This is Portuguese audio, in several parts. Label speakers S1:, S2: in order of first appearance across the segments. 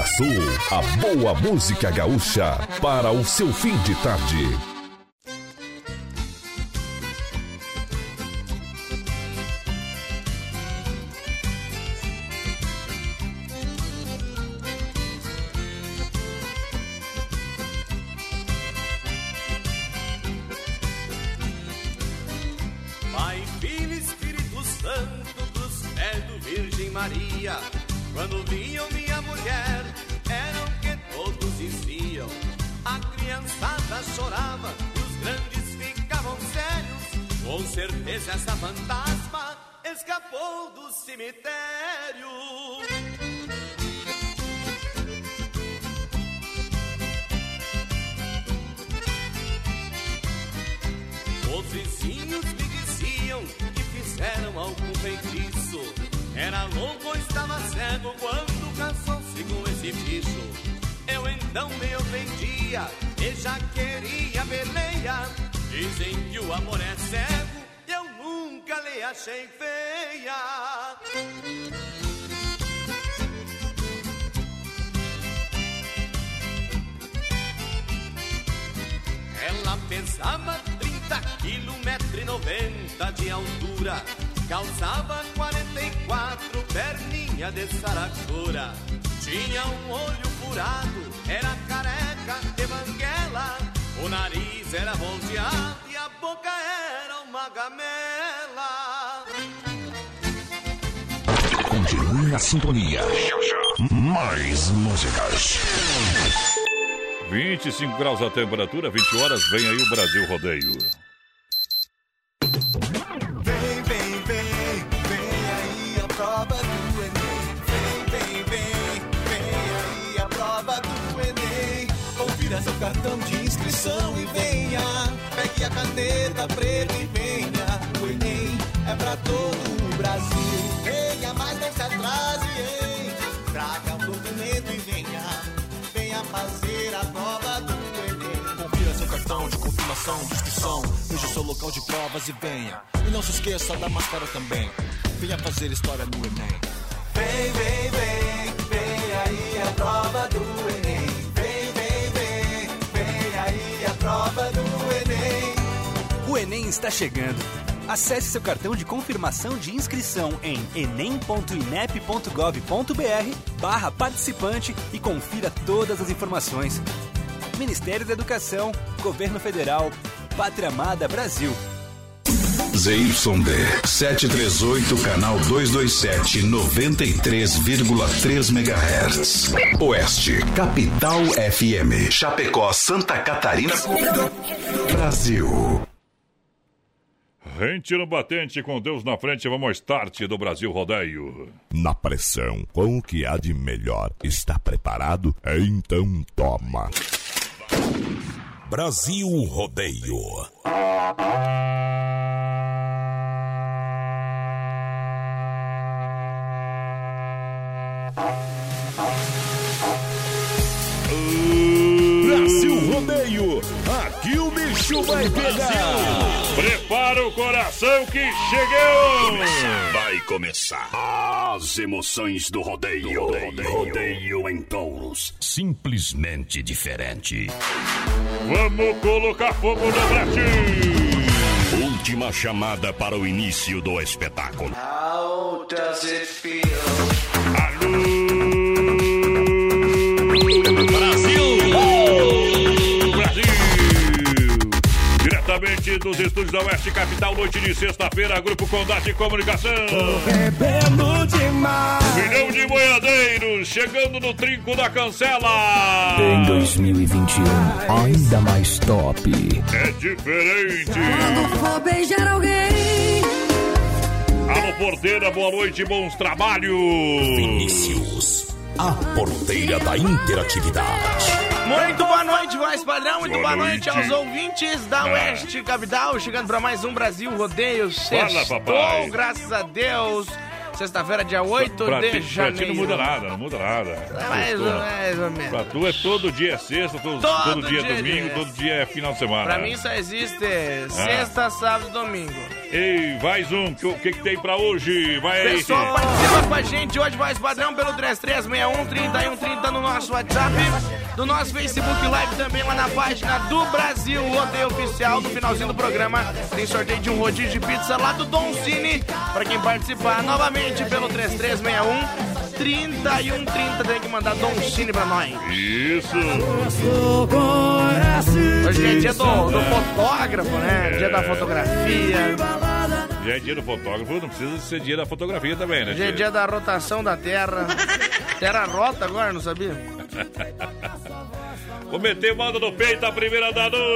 S1: Sul, a boa música gaúcha para o seu fim de tarde.
S2: 25 graus a temperatura, 20 horas, vem aí o Brasil Rodeio.
S3: Enem
S4: está chegando. Acesse seu cartão de confirmação de inscrição em enem.inep.gov.br barra participante e confira todas as informações. Ministério da Educação, Governo Federal, Pátria Amada Brasil.
S1: ZYD 738, canal 227, 93,3 MHz. Oeste, Capital FM. Chapecó, Santa Catarina. Brasil.
S2: Rente no batente, com Deus na frente, vamos ao start do Brasil Rodeio.
S1: Na pressão, com o que há de melhor, está preparado? Então toma. Brasil Rodeio. Brasil Rodeio, bicho vai pegar.
S2: Prepara o coração que chegou!
S1: Vai começar as emoções do rodeio. rodeio. rodeio em touros. Simplesmente diferente.
S2: Vamos colocar fogo no Brasil!
S1: Última chamada para o início do espetáculo. How does it feel?
S2: Diretamente dos estúdios da Oeste Capital, noite de sexta-feira, Grupo Condade de Comunicação.
S3: Bebendo demais.
S2: Milhão de boiadeiros chegando no trinco da cancela.
S5: Em 2021, ainda mais top.
S2: É diferente.
S6: Quando for beijar alguém.
S2: Alô, porteira, boa noite, bons trabalhos.
S1: Vinícius, a porteira da interatividade.
S7: Muito boa noite, voz padrão. Muito boa, boa noite. noite. aos ouvintes da ah. Oeste Capital. Chegando para mais um Brasil Rodeio. Sextou, Fala, papai. graças a Deus. Sexta-feira, dia 8 pra de ti, janeiro. Pra
S2: ti não muda nada, não muda nada.
S7: É mais, ou, mais ou menos.
S2: Pra tu é todo dia é sexta, todo, todo, todo dia é domingo, dia. todo dia é final de semana.
S7: Pra mim só existe ah. sexta, sábado e domingo.
S6: Ei, mais um, o que, que, tem pra hoje? Vai aí.
S7: Pessoal, participa com a gente hoje, voz padrão, pelo 3361 3130 no nosso WhatsApp, do nosso Facebook Live também lá na página do Brasil Rodeio Oficial. No finalzinho do programa tem sorteio de um rodízio de pizza lá do Don Cine. Pra quem participar novamente pelo 3361 3130 tem que mandar Don Cine pra nós.
S6: Isso.
S7: Hoje é dia do, do fotógrafo, né? Dia da fotografia.
S6: Já é dia do fotógrafo, não precisa ser dia da fotografia também, né?
S7: Já é dia da rotação da Terra. Terra rota agora, não sabia?
S6: Vou meter manda no peito a primeira da noite.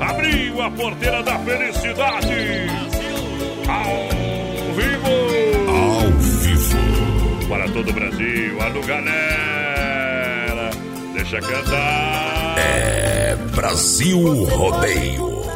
S6: Abriu a porteira da felicidade. Ao vivo. Para todo o Brasil. Alô, galera. Deixa cantar.
S8: É Brasil Rodeio.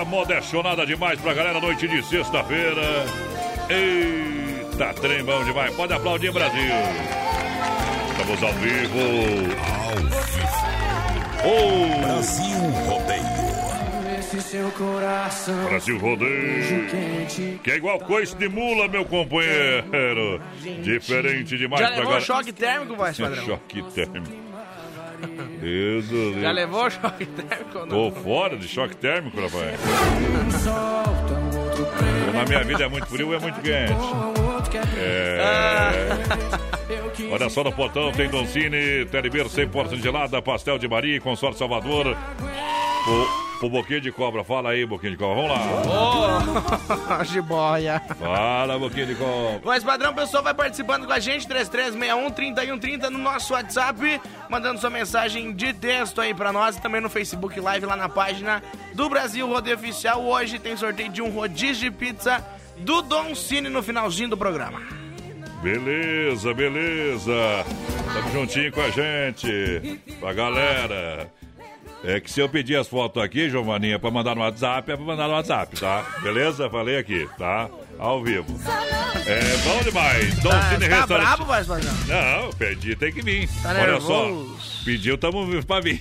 S6: A moda é chonada demais pra galera, noite de sexta-feira. Eita, trem bom demais. Pode aplaudir, Brasil. Estamos ao vivo.
S8: Ao vivo.
S6: Oh,
S8: Brasil Rodeio.
S9: Esse seu coração
S6: Brasil rodeio. Que é igual coice de mula, meu companheiro. Diferente demais
S7: Já
S6: pra galera.
S7: choque térmico, voz padrão?
S6: Choque térmico. Deus do
S7: Já levou choque térmico ou
S6: Tô
S7: não?
S6: fora de choque térmico, rapaz. Na minha vida é muito frio, é muito quente. É. Olha só no portão, tem Doncini, Telebir 100% gelada, Pastel de Maria, Consórcio Salvador. O pro Boquinha de Cobra. Fala aí, Boquinha de Cobra. Vamos lá.
S7: Ô, jiboia.
S6: Fala, Boquinha de Cobra.
S7: Mas, padrão, o pessoal vai participando com a gente, 3361-3130 no nosso WhatsApp, mandando sua mensagem de texto aí pra nós e também no Facebook Live lá na página do Brasil Rodeio Oficial. Hoje tem sorteio de um rodízio de pizza do Don Cine no finalzinho do programa.
S6: Beleza, beleza. Tamo juntinho com a gente. Pra galera. É que se eu pedir as fotos aqui, Giovaninha, pra mandar no WhatsApp, é pra mandar no WhatsApp, tá? Beleza? Falei aqui, tá? Ao vivo. É bom demais. Don
S7: Tá,
S6: Cine
S7: tá
S6: Restaurante.
S7: brabo, voz padrão?
S6: Não, pedi, tem que vir.
S7: Tá
S6: Olha
S7: nervoso?
S6: só. Pediu, tamo pra vir.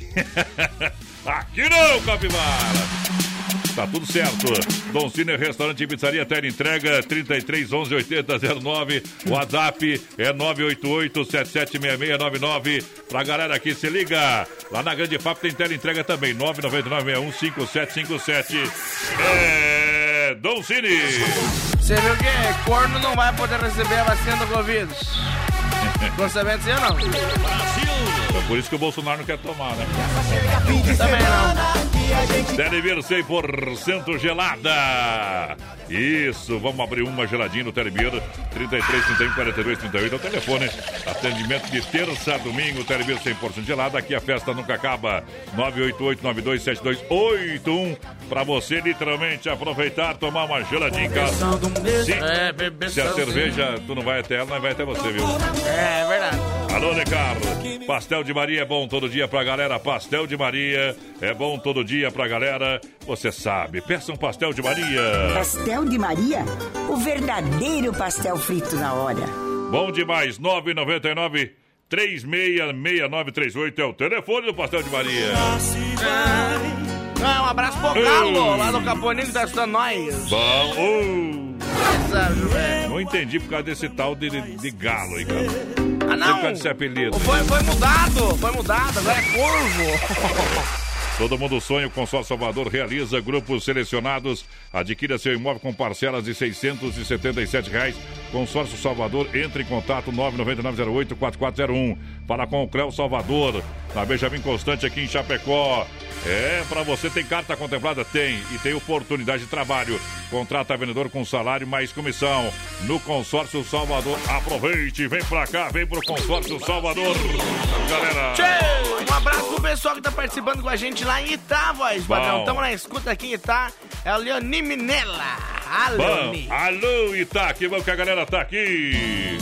S6: aqui não, Capivara. Tá tudo certo. Dom Cine Restaurante e Pizzaria Terra Entrega 33 11 80 09. WhatsApp é 988 776699. Pra galera aqui, se liga. Lá na Grande FAP tem Tele Entrega também. 999 5757. É. Dom Cine.
S7: Você viu que corno não vai poder receber a vacina do Covid? Disso ou não?
S6: É por isso que o Bolsonaro não quer tomar, né?
S7: Também não.
S6: Televir 100% gelada. Isso, vamos abrir uma geladinha no Televir. 33, 31, 42, 38 é o telefone. Atendimento de terça a domingo. Televir 100% gelada. Aqui a festa nunca acaba. 988 92 7281 Pra você literalmente aproveitar, tomar uma geladinha em casa. Se,
S7: É, bebê
S6: se a cerveja tu não vai até ela, não vai até você, viu?
S7: É, é verdade.
S6: Alô, Necar. Pastel de Maria é bom todo dia pra galera. Pastel de Maria é bom todo dia pra galera. Você sabe, peça um pastel de Maria.
S10: Pastel de Maria? O verdadeiro pastel frito na hora.
S6: Bom demais, 999 366938 é o telefone do Pastel de Maria.
S7: Ah, um abraço pro Galo, lá que tá estudando nós.
S6: Bom,
S7: velho?
S6: não entendi por causa desse tal de, de galo aí, cara.
S7: Ah,
S6: Por
S7: não.
S6: causa desse apelido.
S7: Foi, foi mudado, foi mudado, agora é corvo.
S6: Todo mundo sonha, o Consórcio Salvador realiza grupos selecionados. Adquira seu imóvel com parcelas de 677 reais. Consórcio Salvador, entre em contato 99908-4401. Fala com o Creu Salvador, na Benjamin Constante aqui em Chapecó. É, para você tem carta contemplada? Tem. E tem oportunidade de trabalho. Contrata vendedor com salário mais comissão. No Consórcio Salvador. Aproveite, vem pra cá, vem pro Consórcio Salvador. Galera.
S7: Tchê! Um abraço pro pessoal que tá participando com a gente lá em Itá, voz, padrão. Tamo na escuta aqui em Itá. É a Leoni Minella. A
S6: Bom,
S7: Leoni.
S6: alô, Itá, que bom que a galera tá aqui.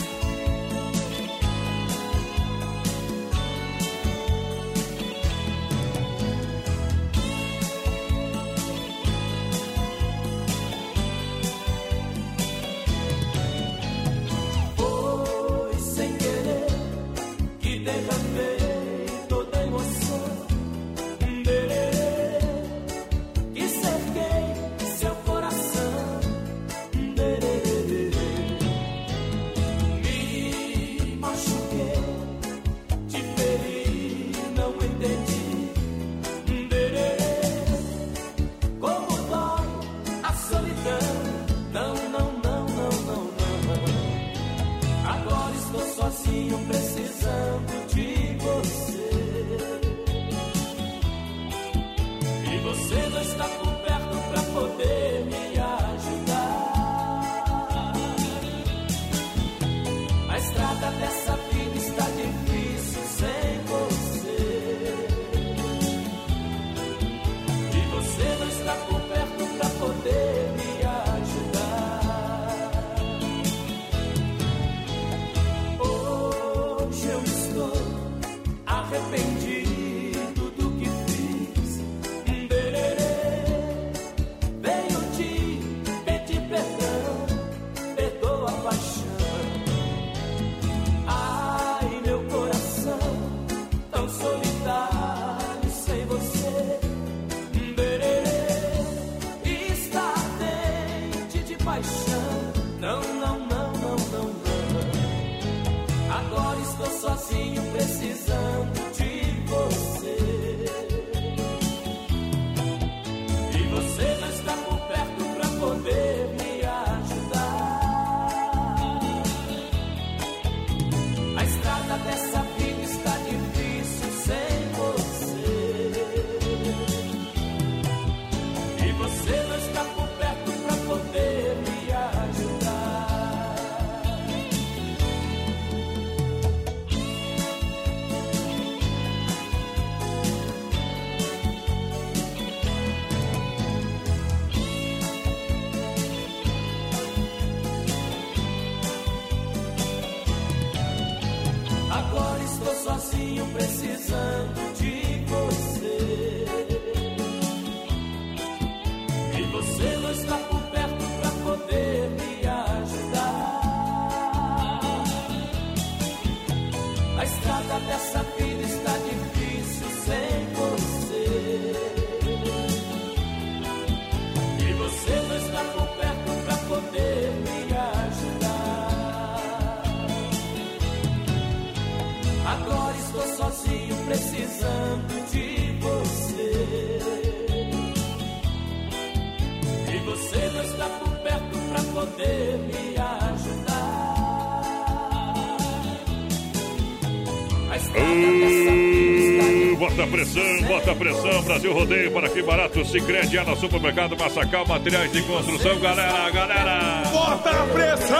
S6: Bota pressão, bota pressão, Brasil Rodeio para que barato se crede lá no supermercado Massacal Materiais de Construção, galera, galera.
S11: Bota pressão!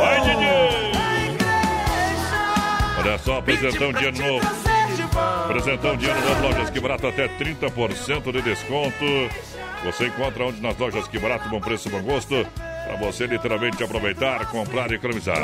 S6: Vai, Didi! Olha só, apresentão de ano novo. Apresentão de ano novo, lojas que barato até 30% de desconto. Você encontra onde nas lojas que barato, bom preço, bom gosto. Para você literalmente aproveitar, comprar e economizar.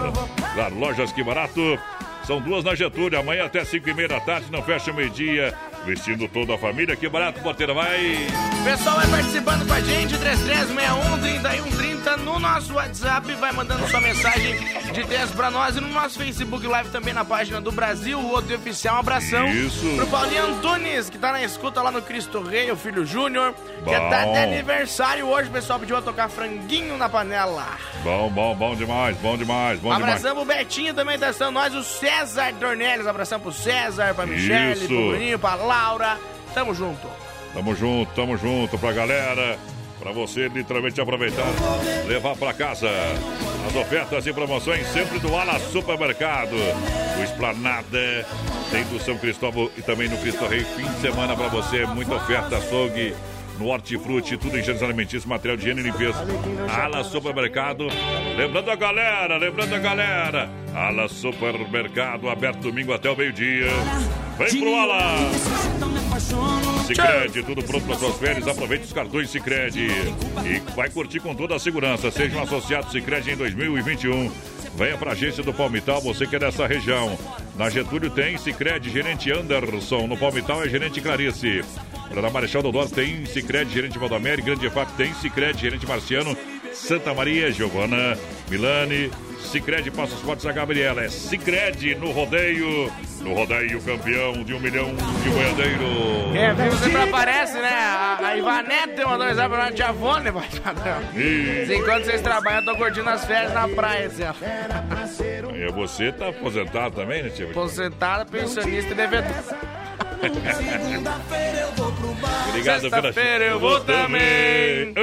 S6: Claro, lojas que barato. São duas na Getúlio, amanhã até 5 e meia da tarde, não fecha meio-dia. Vestindo toda a família, que barato, porteira, vai!
S7: Pessoal vai participando com a gente, 3361-3130 no nosso WhatsApp, vai mandando sua mensagem de texto pra nós e no nosso Facebook Live também na página do Brasil, o Rodeio Oficial. Um abração
S6: Isso.
S7: pro Paulinho Antunes, que tá na escuta lá no Cristo Rei, o filho Júnior, que tá de aniversário hoje. O pessoal pediu a tocar franguinho na panela.
S6: Bom, bom, bom demais, bom demais, bom
S7: Um
S6: demais.
S7: abração pro Betinho também tá nós, o César Dornelles. Abração pro César, pra Michele,
S6: Isso.
S7: pro Bruninho, pra Laura. Tamo junto.
S6: Tamo junto, tamo junto pra galera. Pra você literalmente aproveitar, levar pra casa. As ofertas e promoções sempre do Ala Supermercado. O Esplanada tem do São Cristóvão e também no Cristo Rei. Fim de semana pra você, muita oferta, açougue. No Hortifruti, tudo em gêneros alimentícios, material de higiene e limpeza. Ala Supermercado. Lembrando a galera, lembrando a galera. Ala Supermercado, aberto domingo até o meio-dia. Vem pro Ala! Sicredi, tudo pronto para suas férias. Aproveite os cartões Sicredi e vai curtir com toda a segurança. Seja um associado Sicredi em 2021. Venha para a agência do Palmital, você que é dessa região. Na Getúlio tem Sicredi, gerente Anderson. No Palmital é gerente Clarice. Na Marechal Dodoro tem Sicredi, gerente Valdomero. Grande EFAP tem Sicredi, gerente Marciano. Santa Maria, Giovana, Milani. Sicredi Passos Fortes, a Gabriela. É Sicredi no rodeio. No rodeio campeão de um milhão de boiadeiro.
S7: É, viu? Sempre aparece, né? A, a Ivanete mandou mensagem pra nós, Tia Vone, vai, padrão.
S6: Ih.
S7: Enquanto vocês trabalham, eu tô curtindo as férias na praia, assim, ó.
S6: E você tá aposentado também, né, tio?
S7: Aposentada, pensionista e devedor.
S6: Obrigado pela
S7: Sexta-feira eu vou também.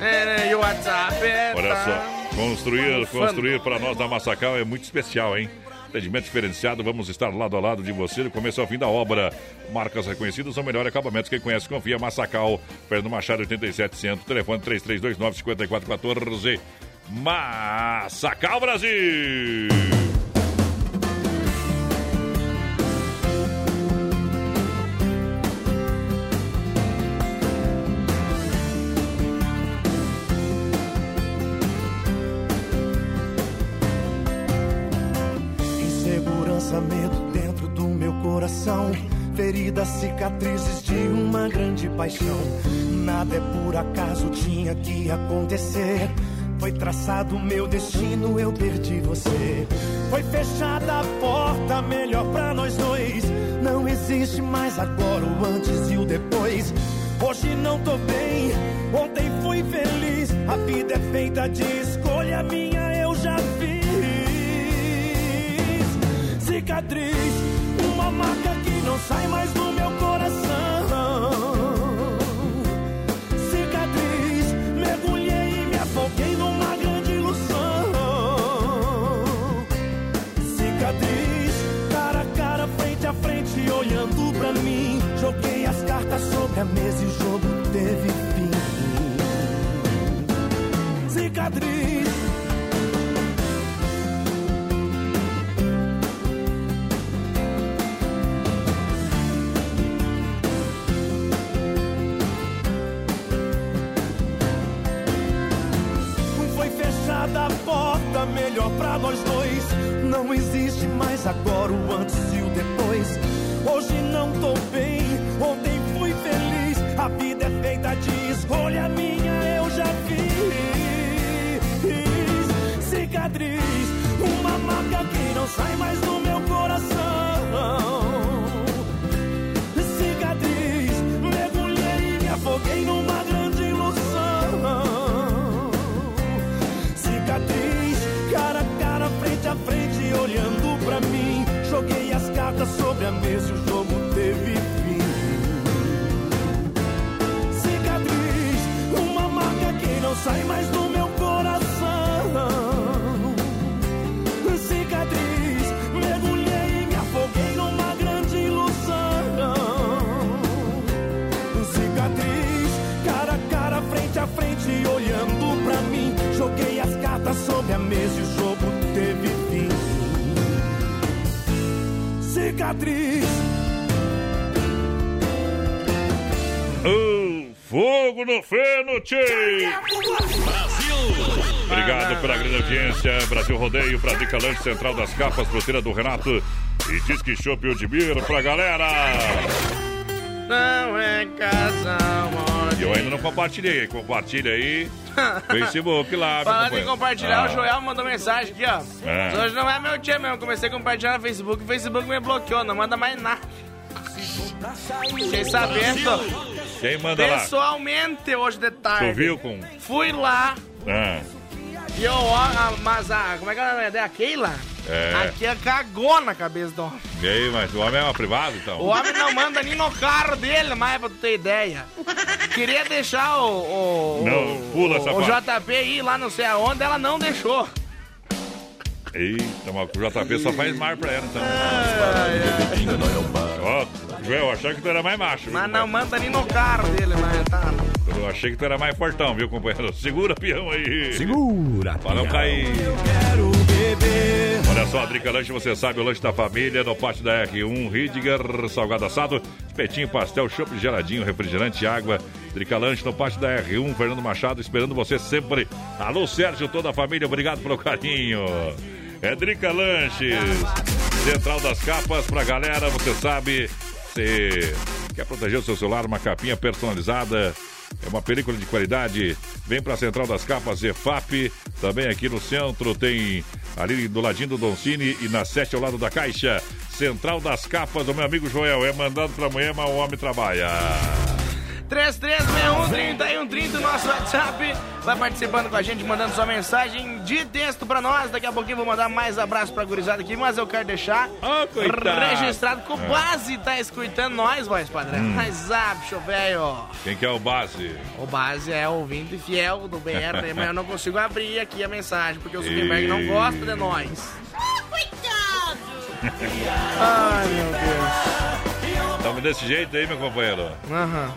S7: É, e o WhatsApp é.
S6: Olha só, construir, construir para nós da Massacal é muito especial, hein? Atendimento diferenciado, vamos estar lado a lado de você do começo ao fim da obra. Marcas reconhecidas são melhor acabamentos. Quem conhece, confia. Massacal, Fernando Machado, 87 Centro, telefone 3329-5414. Massacal Brasil!
S12: Feridas, cicatrizes de uma grande paixão. Nada é por acaso, tinha que acontecer. Foi traçado meu destino, eu perdi você. Foi fechada a porta, melhor pra nós dois. Não existe mais agora o antes e o depois. Hoje não tô bem, ontem fui feliz. A vida é feita de escolha minha, eu já fiz cicatriz, uma marca não sai mais do meu coração. Cicatriz, mergulhei e me afoguei numa grande ilusão. Cicatriz, cara a cara, frente a frente, olhando pra mim. Joguei as cartas sobre a mesa e o jogo teve fim. Cicatriz. Pra nós dois. Não existe mais agora o antes e o depois. Hoje não tô bem, ontem fui feliz. A vida é feita de escolha minha, eu já fiz. Cicatriz, uma marca que não sai mais do e o jogo Cicatriz. O
S6: fogo no feno, tchê! Obrigado pela grande audiência. Brasil Rodeio, pra Dica Lanche Central das Capas, fruteira do Renato. E diz que chopp Udmir pra galera.
S7: Não é casal,
S6: E eu ainda não compartilhei. Compartilha aí. Facebook lá.
S7: Falando em compartilhar,
S6: Ah.
S7: o Joel mandou mensagem aqui, ó.
S6: É.
S7: Hoje não é meu dia mesmo. Comecei a compartilhar no Facebook, o Facebook me bloqueou, não manda mais nada. Sabendo
S6: Quem manda lá?
S7: pessoalmente hoje de tarde.
S6: Tu viu com.
S7: Fui lá
S6: Ah,
S7: e eu, ó, mas a. Como é que é o nome dela? A Keila?
S6: É.
S7: A Keila cagou na cabeça do homem.
S6: e aí, mas o homem é uma privado, então?
S7: O homem não manda nem no carro dele mais pra tu ter ideia. Queria deixar o. o
S6: Não, pula
S7: o,
S6: essa
S7: o
S6: parte.
S7: JP ir lá não sei aonde, ela não deixou.
S6: Eita, mas o JP só faz mar pra ela, então. Ó, Joel, achei que tu era mais macho. viu,
S7: Mas não
S6: companheiro?
S7: manda nem no carro dele, mas tá.
S6: Eu achei que tu era mais fortão, viu, companheiro? Segura, peão aí.
S4: Segura,
S6: Para não cair.
S12: Quero beber.
S6: Olha só, a Drica Lanche, você sabe, o lanche da família, no pátio da R1, Ridger, salgado assado, espetinho, pastel, chopp geladinho, refrigerante, água. Drica Lanche, no pátio da R1, Fernando Machado, esperando você sempre. Alô, Sérgio, toda a família, obrigado pelo carinho. É Drica Lanches, Central das Capas, pra galera, você sabe, você quer proteger o seu celular, uma capinha personalizada, é uma película de qualidade. Vem para a Central das Capas EFAP. Também aqui no centro tem ali do ladinho do Doncini e na 7 ao lado da Caixa. Central das Capas, o meu amigo Joel. É mandado para amanhã, mas o homem trabalha.
S7: 3361-3130, nosso WhatsApp. Vai participando com a gente, mandando sua mensagem de texto pra nós. Daqui a pouquinho vou mandar mais abraço pra gurizada aqui, mas eu quero deixar
S6: Ah, coitado.
S7: registrado que o Base tá escutando nós, voz padrão.
S6: Hum.
S7: Mas ah, bicho velho.
S6: Quem que é o base?
S7: O Base é ouvinte fiel do BR, mas eu não consigo abrir aqui a mensagem, porque o Zuckerberg não gosta de nós. Ai, meu Deus.
S6: Tamo desse jeito aí, meu companheiro.
S7: Aham.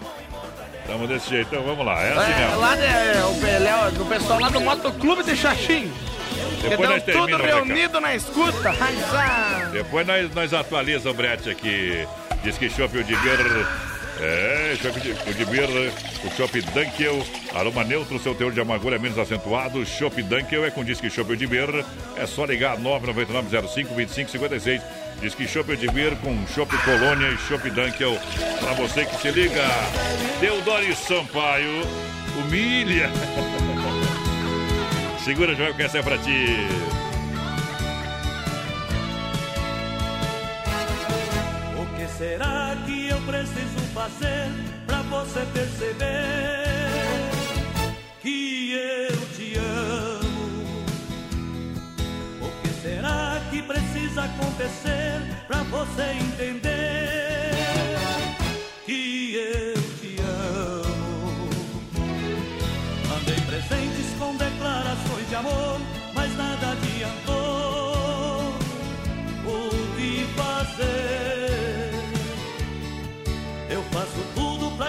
S6: Tamo desse jeito, então vamos lá. É assim
S7: É,
S6: mesmo.
S7: lá de, é, o Pelé, do pessoal lá do Motoclube de Xaxim. Que
S6: Depois nós
S7: tudo
S6: o
S7: reunido na escuta.
S6: Depois nós, nós atualiza o brete aqui. Diz que Chopp Udibir. É, Chopp Udibir, o Chopp Dunkel, aroma neutro, seu teor de amargura é menos acentuado. Chopp Dunkel é com Disque Chopp Udibir. É só ligar 999052556. Disque Chopp Udibir com Chopp Colônia e Chopp Dunkel. Pra você que se liga, Deodoro Sampaio, humilha. Segura, Joel, que essa é pra ti.
S12: O que será que preciso fazer pra você perceber que eu te amo? O que será que precisa acontecer pra você entender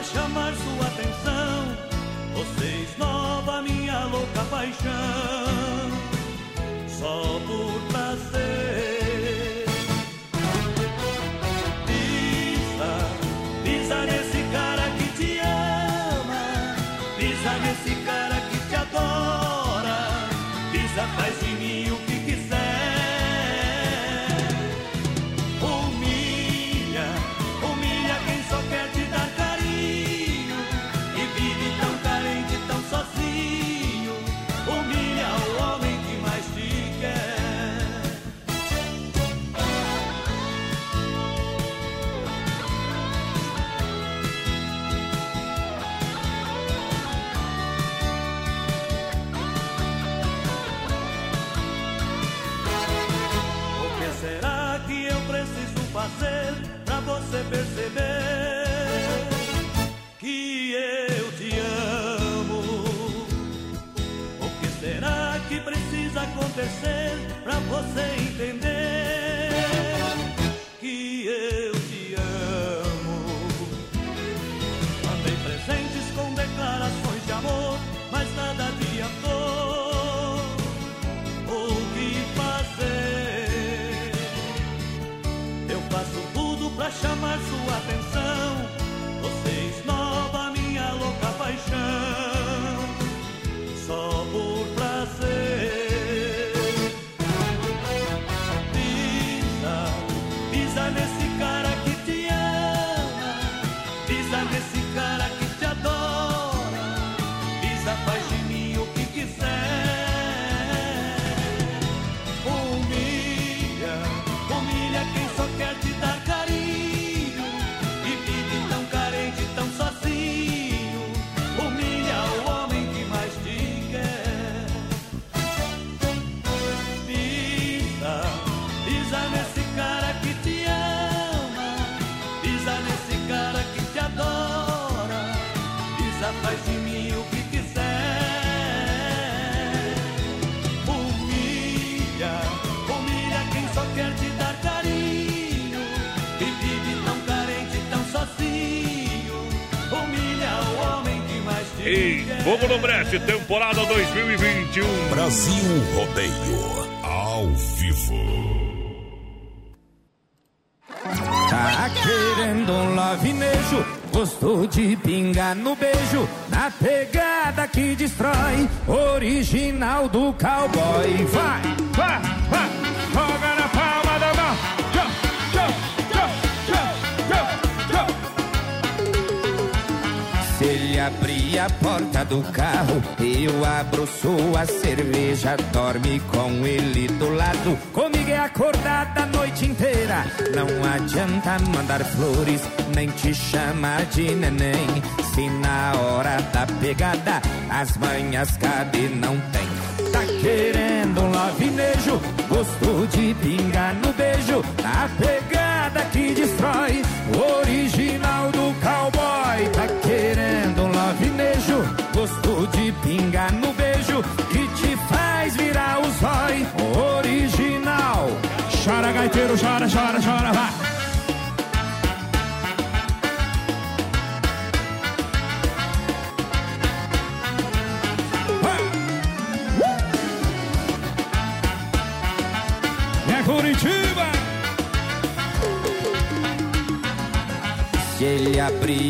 S12: chamar sua atenção. Você esnova minha louca paixão. Só por
S13: acontecer pra você entender
S6: Fogo no Breste, temporada 2021.
S8: Brasil Rodeio. Ao vivo.
S14: Tá querendo um lavinejo, gostou de pingar no beijo, na pegada que destrói, original do cowboy. Vai, do carro, eu abro sua cerveja, dorme com ele do lado. Comigo é acordada a noite inteira. Não adianta mandar flores, nem te chamar de neném. Se na hora da pegada as manhas cabe não tem. Tá querendo um lavinejo, gostou de pingar no beijo. A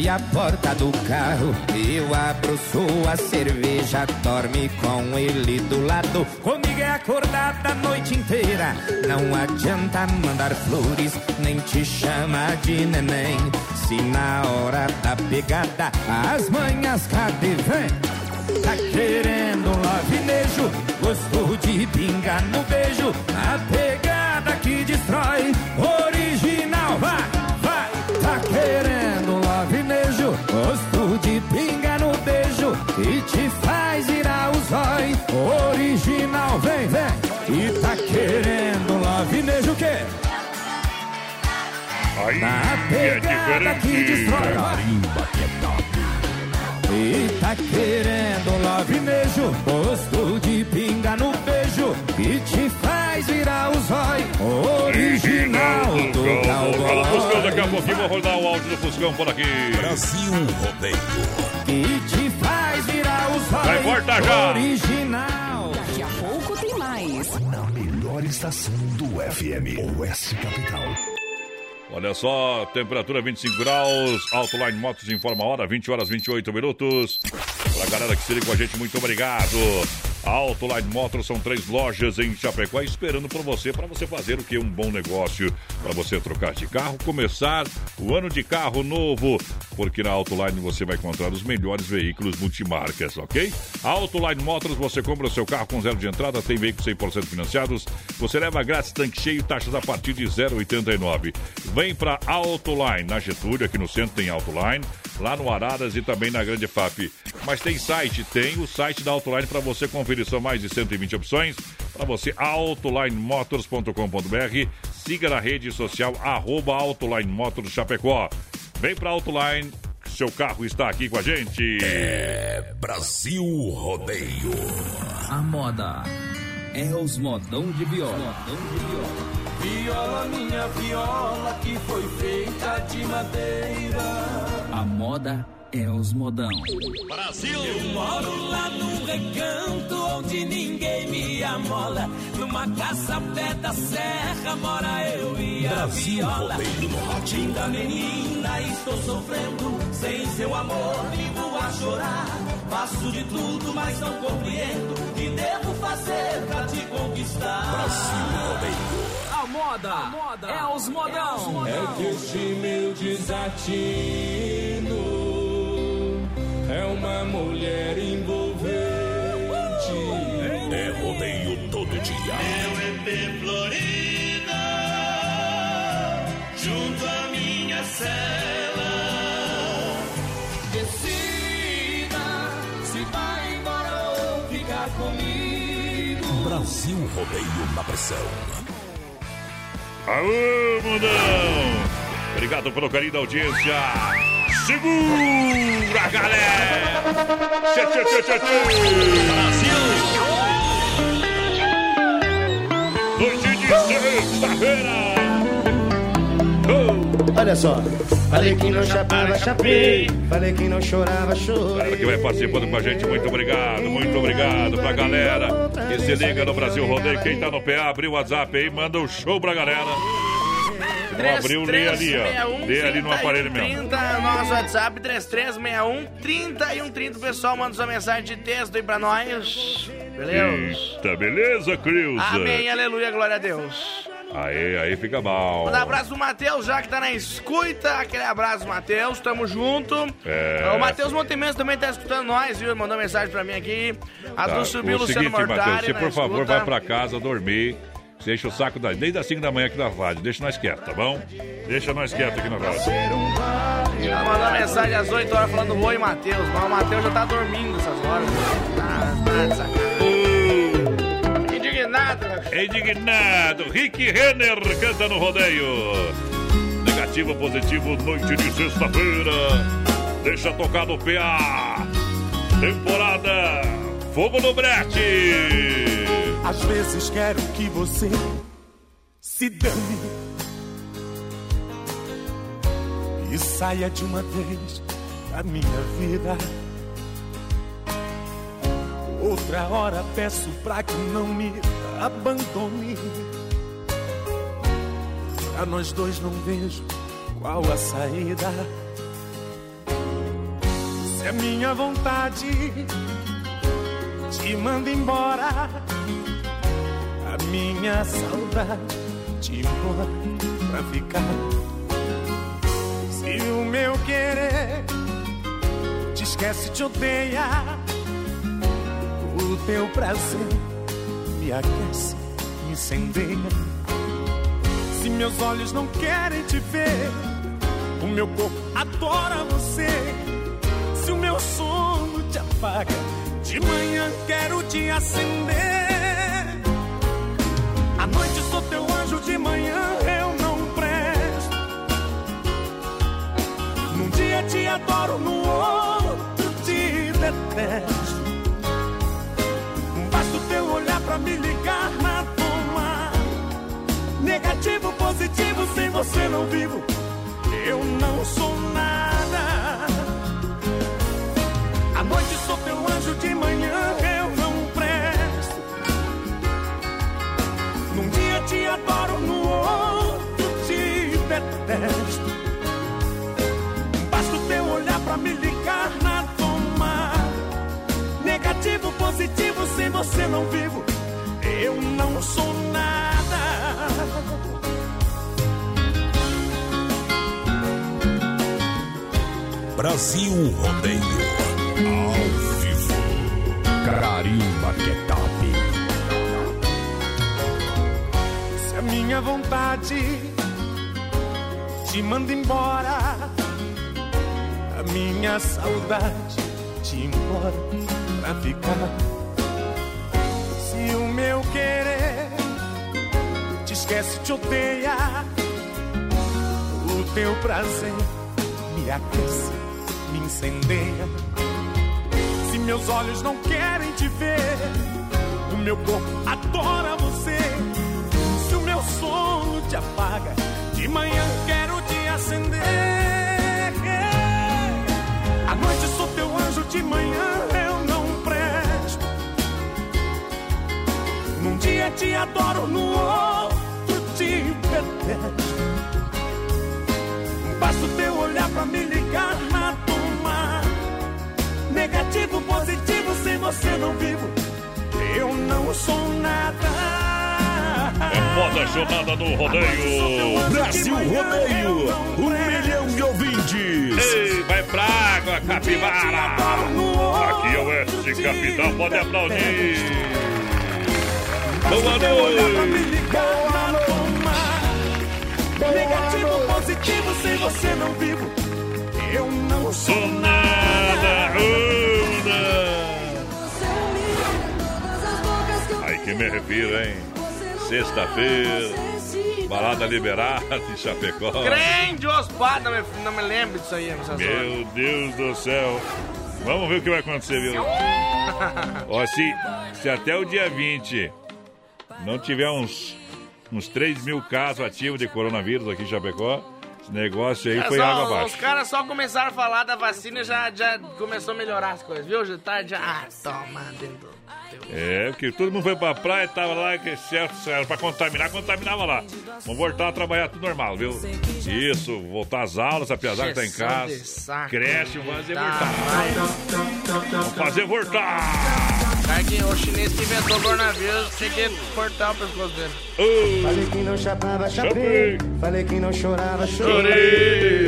S14: a porta do carro, eu abro sua cerveja, dorme com ele do lado. Comigo é acordada a noite inteira. Não adianta mandar flores, nem te chamar de neném. Se na hora da pegada as manhas cadê vem? Tá querendo um lavinejo, gostou de pingar no beijo. Original, vem, vem. E tá querendo um lavinejo o quê?
S6: Aí
S14: Na
S6: é
S14: pegada que destrói,
S6: diferente.
S14: vai. E tá querendo lavinejo, gosto de pinga no beijo Que te faz virar o zói, original do
S6: Fala, Fuscão, daqui a
S14: cowboy
S6: pouquinho vou rodar o áudio do Fuscão por aqui.
S8: Brasil Rodeio.
S14: Que te faz virar o zói,
S6: Vai, corta já.
S14: original
S8: melhor estação do FM. Oeste Capital.
S6: Olha só, temperatura 25 graus, Autoline Motos informa a hora, 20 horas 28 minutos. Pra galera que se liga com a gente, muito obrigado. Autoline Motors são três lojas em Chapecó esperando por você, para você fazer o que? Um bom negócio, para você trocar de carro, começar o ano de carro novo, porque na Autoline você vai encontrar os melhores veículos multimarcas, ok? Autoline Motors, você compra o seu carro com zero de entrada, tem veículos 100% financiados, você leva grátis tanque cheio, taxas a partir de 0,89. Vem para Autoline, na Getúlio, aqui no centro tem Autoline, lá no Araras e também na Grande FAP. Mas tem site, tem o site da Autoline para você conferir. São mais de 120 opções para você, autolinemotors.com.br. Siga na rede social, arroba Autoline Motors Chapecó. Vem para Autoline, seu carro está aqui com a gente.
S8: É Brasil Rodeio.
S5: A moda
S15: é os modão de viola.
S16: Viola, minha viola, que foi feita de madeira.
S15: A moda é os modão.
S16: Brasil! Eu moro lá num recanto onde ninguém me amola. Numa casa pé da serra mora eu e a
S15: Brasil
S16: viola. Linda menina, estou sofrendo. Sem seu amor, vivo a chorar. Faço de tudo, mas não compreendo. O que devo fazer pra te conquistar?
S15: Brasil rodeio.
S16: A moda, é os modão.
S17: É que este meu desatino é uma mulher envolvente.
S15: É rodeio todo dia.
S16: Meu EP Florida, junto à minha cela. Decida se vai embora ou ficar comigo.
S15: Brasil rodeio na pressão.
S6: Aô, mundão! Obrigado pelo carinho da audiência. Segura, galera! Tchê, tchê, tchê, tchê, tchê. Noite de sexta-feira!
S2: Olha só. Falei que não chapava, chapei. Falei que não chorava, chorei.
S6: Galera que vai participando com a gente, muito obrigado, muito obrigado pra galera que se liga no Brasil Rodeio. Quem tá no PA, abriu o WhatsApp aí, manda um show pra galera. Não abriu, lê ali, ó. Lê ali no aparelho mesmo.
S7: 30, nosso WhatsApp 3361 3130. O pessoal manda sua mensagem de texto aí pra nós. Beleza?
S6: Eita, beleza, Creuza?
S7: Amém, aleluia, glória a Deus.
S6: Aí, aí fica bom.
S7: Manda um abraço pro Matheus, já que tá na escuta. Aquele abraço, Matheus, tamo junto.
S6: É.
S7: O Matheus Montementos também tá escutando nós, viu? Mandou mensagem pra mim aqui. A
S6: Tá,
S7: do subiu,
S6: o
S7: Luciano
S6: seguinte,
S7: Mortari.
S6: Matheus, você por favor
S7: escuta.
S6: vai pra casa dormir. Você enche o saco da, desde as 5 da manhã aqui na rádio. Deixa nós quietos, tá bom? Deixa nós quietos aqui na rádio.
S7: Ela mandou mensagem às 8 horas falando oi, Matheus. Mas o Matheus já tá dormindo essas horas. Tá, tá de. Indignado, meu.
S6: Indignado, Rick Renner canta no rodeio. Negativo, positivo, noite de sexta-feira. Deixa tocar no PA. Temporada Fogo no Brete.
S12: Às vezes quero que você se dane e saia de uma vez da minha vida. Outra hora peço pra que não me abandone. Pra nós dois não vejo qual a saída. Se é minha vontade te manda embora. Minha saudade te implora pra ficar. Se o meu querer te esquece, te odeia. O teu prazer me aquece, me incendeia. Se meus olhos não querem te ver, o meu corpo adora você. Se o meu sono te apaga, de manhã quero te acender. À noite sou teu anjo, de manhã eu não presto. Num dia te adoro, no outro te detesto. Basta o teu olhar pra me ligar na toma. Negativo, positivo, sem você não vivo. Eu não sou nada. À noite sou teu anjo, adoro, no outro te detesto. Basta o teu olhar pra me ligar na toma. Negativo, positivo, sem você não vivo. Eu não sou nada.
S15: Brasil Rodeio. Ao vivo. Carimba que é
S12: minha vontade te manda embora, a minha saudade te implora pra ficar. Se o meu querer te esquece, te odeia, o teu prazer me aquece, me incendeia. Se meus olhos não querem te ver, o meu corpo adora você. Adoro, no outro te detesto. Basta o teu olhar pra me ligar na tomada. Negativo, positivo, sem você não vivo. Eu não sou nada.
S6: É moda jornada do rodeio.
S8: Brasil Rodeio, um milhão de ouvintes.
S6: Ei, vai pra água, capivara. Aqui é o Oeste Capital, pode aplaudir. Boa noite.
S12: Negativo, positivo, sem você não vivo. Eu não sou
S6: nada. Aí que me refiro, hein? Sexta-feira, balada liberada em Chapecó.
S7: Grande Ospada, não me, não me lembro disso aí.
S6: Meu Deus do céu. Vamos ver o que vai acontecer, viu? Ó, se, se até o dia 20 não tiver uns, uns 3 mil casos ativos de coronavírus aqui em Chapecó, esse negócio aí
S7: É
S6: foi
S7: só-
S6: água
S7: Os
S6: abaixo.
S7: caras só começaram a falar da vacina e já, já começou a melhorar as coisas, viu? Já tá, já... Ah, toma dentro.
S6: É, porque todo mundo foi pra praia, tava lá, que certo, era pra contaminar, contaminava lá. Vamos voltar a trabalhar tudo normal, viu? Isso, voltar às aulas, a piazada que tá em casa.
S7: saco.
S6: Cresce, vamos fazer
S7: Tá,
S6: voltar. Vamos fazer voltar.
S7: Que o chinês que inventou o coronavírus tinha que cortar o pescoço dele.
S2: Falei que não chapava, chapei. Falei que não chorava, chorei.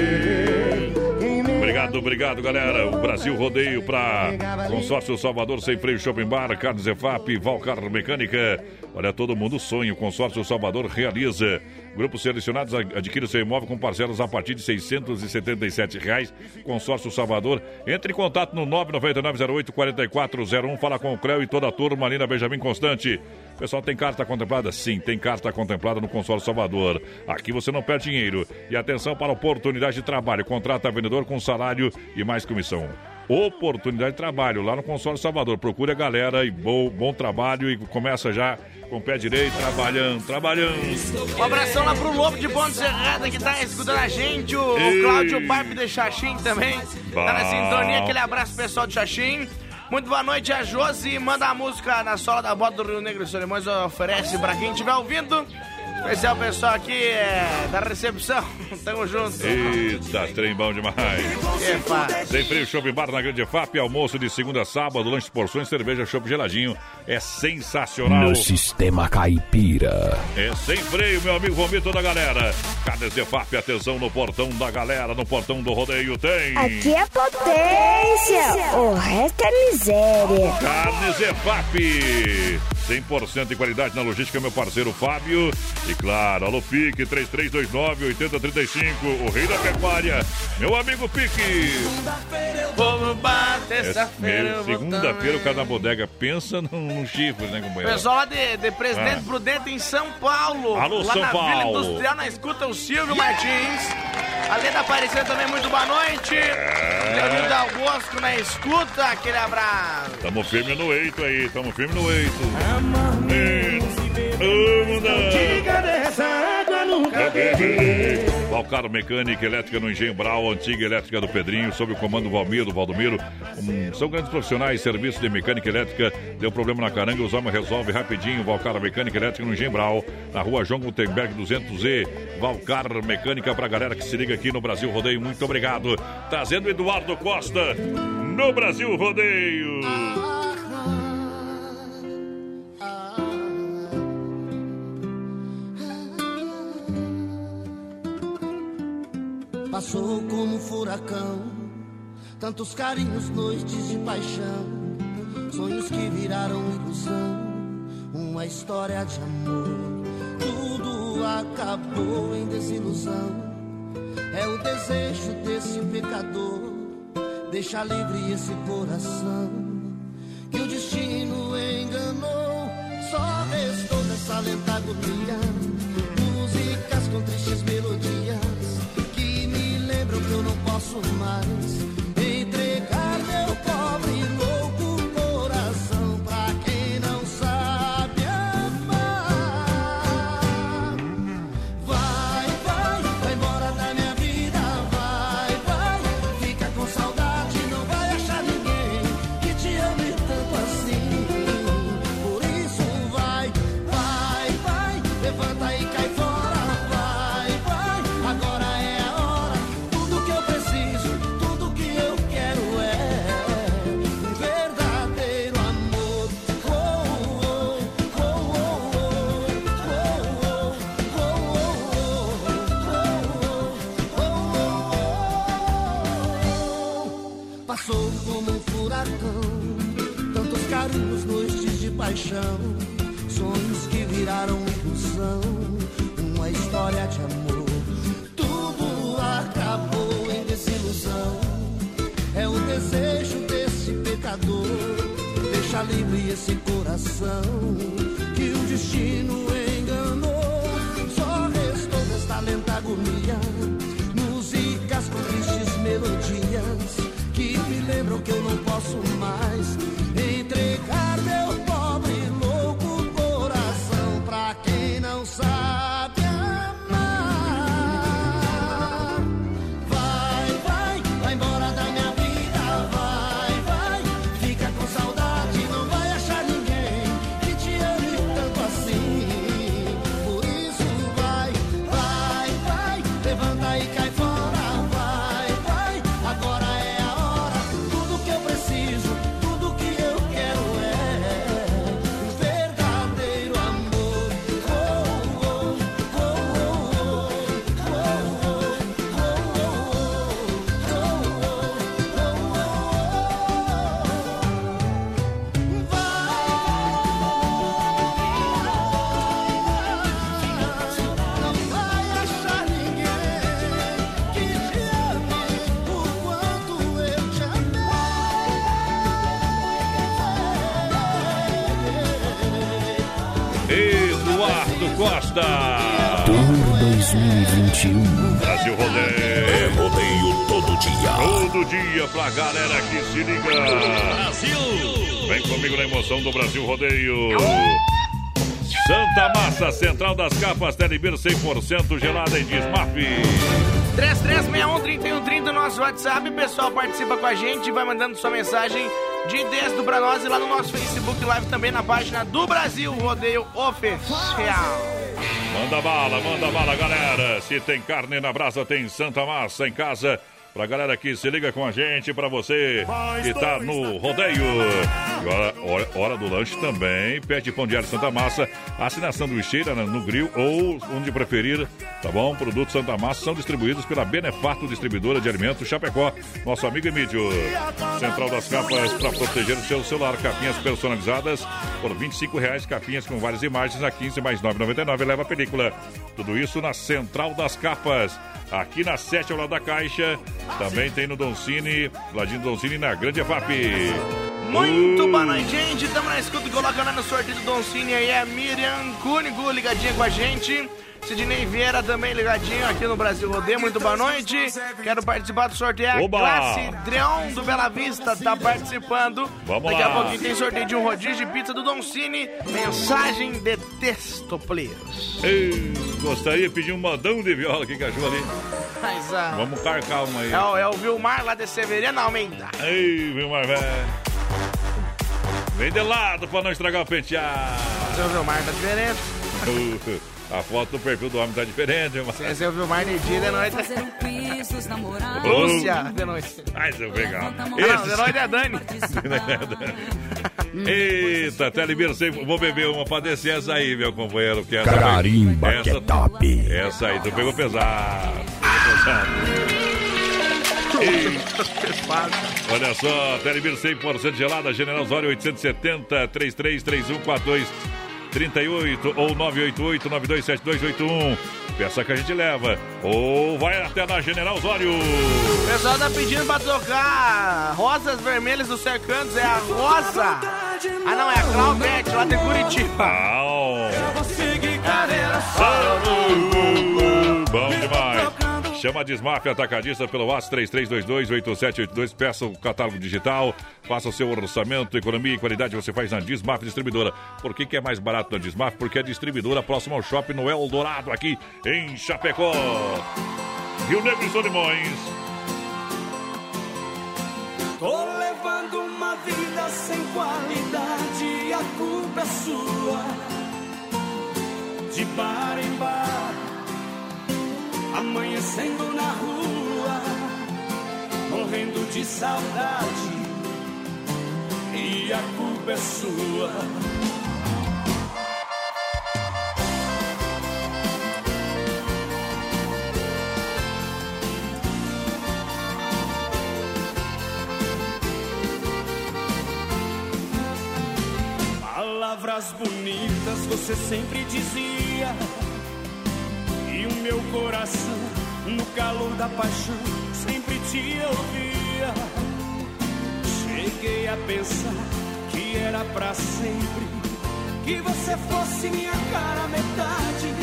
S6: Obrigado, obrigado, galera. O Brasil Rodeio para Consórcio Salvador Sem Freio Shopping Bar, Carnes EFAP, Valcar Mecânica. Olha, todo mundo sonha. O Consórcio Salvador realiza. Grupos selecionados adquire seu imóvel com parcelas a partir de 677 reais. Consórcio Salvador. Entre em contato no 99908-4401. Fala com o Creu e toda a turma ali na Benjamin Constante. Pessoal, tem carta contemplada? Sim, tem carta contemplada no Consórcio Salvador. Aqui você não perde dinheiro. E atenção para oportunidade de trabalho. Contrata vendedor com salário e mais comissão. Oportunidade de trabalho lá no Consórcio Salvador. Procure a galera e bom, bom trabalho e começa já com o pé direito, trabalhando, trabalhando.
S7: Um abração lá pro Lobo de Ponte Serrada que tá escutando a gente. O, o
S6: Ei.
S7: Cláudio Barbe de Xaxim também. Tá na sintonia. Aquele abraço pessoal de Xaxim. Muito boa noite, a Josi. Manda a música na sola da bota do Rio Negro Solimões. Oferece pra quem estiver ouvindo. Especial pessoal aqui é, da recepção. Tamo junto.
S6: Eita, trem bom demais. Tem frio Shopping Bar na Grande FAP, almoço de segunda a sábado, lanche porções, cerveja, chopp geladinho. É sensacional.
S5: No sistema caipira.
S6: É sem freio, meu amigo Romir, toda a galera. Carnes de FAP, atenção no portão da galera, no portão do rodeio tem.
S18: Aqui é potência, o resto é miséria.
S6: Carnes EFAP. 100% de qualidade na logística, meu parceiro Fábio. E claro, alô Pique 3329-8035, o rei da pecuária. Meu amigo Pique.
S7: Vamos bater
S6: É,
S7: terça-feira.
S6: meu,
S7: eu vou
S6: Segunda-feira o cara na bodega pensa num, chifre, né, companheiro?
S7: Pessoal lá de, de Presidente
S6: Ah.
S7: Prudente em São Paulo.
S6: Alô,
S7: lá
S6: São
S7: na Vila
S6: Paulo.
S7: Industrial, na escuta, o Silvio Martins. Além da Aparecida também, muito boa noite.
S6: É.
S7: Leonildo Dal Bosco na escuta, aquele abraço.
S6: Tamo firme no eito aí, tamo firme no eito. Vamos
S12: Diga dessa água nunca bebi.
S6: Valcaro Mecânica, Elétrica no Engenho Brau, Antiga Elétrica do Pedrinho, sob o comando do Valmir, do Valdomiro. Um, são grandes profissionais, serviço de mecânica elétrica. Deu problema na caranga, os homens resolve rapidinho. Valcar Mecânica Elétrica no Engenho Brau, na rua João Gutenberg 200E. Valcar Mecânica pra galera que se liga aqui no Brasil Rodeio. Muito obrigado. Trazendo Eduardo Costa no Brasil Rodeio.
S1: Passou como um furacão, tantos carinhos, noites de paixão, sonhos que viraram ilusão, uma história de amor. Tudo acabou em desilusão. É o desejo desse pecador, deixa livre esse coração. Que o destino enganou. Só restou nessa lenta agonia, músicas com tristes melodias que eu
S19: anos, noites de paixão, sonhos que viraram ilusão, uma história de amor. Tudo acabou em desilusão. É o desejo desse pecador. Deixa livre esse coração que o destino enganou. Só restou desta lenta agonia. Músicas com tristes melodias lembram que eu não posso mais
S5: 2021.
S6: Brasil Rodeio.
S8: É rodeio todo dia.
S6: Todo dia pra galera que se liga. Brasil. Vem comigo na emoção do Brasil Rodeio. Santa Massa, Central das Capas, Telebir 100% gelada em Desmaf.
S7: 3361-3130, nosso WhatsApp. O pessoal participa com a gente, vai mandando sua mensagem de texto pra nós e lá no nosso Facebook Live também na página do Brasil Rodeio Oficial.
S6: Manda bala, manda bala, galera. Se tem carne na brasa, tem Santa Massa em casa. Pra galera que se liga com a gente, pra você que tá no rodeio. Agora, hora, hora do lanche também. Pede pão diário Santa Massa. Assina sanduicheira né, no grill ou onde preferir, tá bom? Produtos Santa Massa são distribuídos pela Benefato Distribuidora de Alimentos Chapecó. Nosso amigo Emílio. Central das Capas para proteger o seu celular. Capinhas personalizadas por 25 reais. Capinhas com várias imagens a 15 mais 9,99. Leva a película. Tudo isso na Central das Capas. Aqui na 7 ao lado da Caixa. Também tem no Doncini, ladinho do Doncini na Grande EFAP.
S7: Muito boa noite, gente. Estamos na escuta e colocando no sorteio do Don Cine aí a Miriam Cúnigo ligadinha com a gente. Sidney Vieira também ligadinho aqui no Brasil Rodeio. Muito boa noite. Quero participar do sorteio. A
S6: Oba!
S7: Classe Dreon do Bela Vista tá participando.
S6: Vamos
S7: Daqui a
S6: lá.
S7: pouquinho tem sorteio de um rodízio de pizza do Don Cine. Mensagem de texto, please.
S6: Ei, gostaria de pedir um modão de viola que cachorro ali.
S7: Mas, ah,
S6: Vamos carcar uma aí.
S7: é, o, é o Vilmar lá de Severino Almeida.
S6: Ei, Vilmar, velho. Vem de lado pra não estragar o penteado.
S7: É o Vilmar tá diferente.
S6: A foto do perfil do homem tá diferente.
S7: Esse é o Vilmar de dia e de noite. Lúcia, de noite.
S6: Ai, seu legal.
S7: Não, de noite é Dani.
S6: Eita, Telebir, vou beber uma pra descer essa aí, meu companheiro. Que essa
S5: Carimba,
S6: essa,
S5: que é top.
S6: Essa aí, tu pegou pesado. Pegou pesado. Olha só, Telebir 100% gelada, General Osório 870 3331 38 ou 988 927281. Peça que a gente leva. Ou vai até na General Osório.
S7: O pessoal tá pedindo pra tocar Rosas Vermelhas do Cercantos. É a Rosa. Ah, não, é a Claudete, lá de Curitiba.
S6: Au. Bom demais. Chama a Desmaf Atacadista pelo WhatsApp 3322-8782. Peça o catálogo digital. Faça o seu orçamento, economia e qualidade você faz na Desmaf Distribuidora. Por que, que é mais barato na Desmaf? Porque é distribuidora próxima ao shopping no Eldorado, aqui em Chapecó. Rio Negro e Solimões.
S13: Tô levando uma vida sem qualidade, a culpa é sua. De bar em bar, amanhecendo na rua, morrendo de saudade, e a culpa é sua.
S16: Palavras bonitas você sempre dizia. Meu coração, no calor da paixão, sempre te ouvia. Cheguei a pensar que era pra sempre. Que você fosse minha cara metade.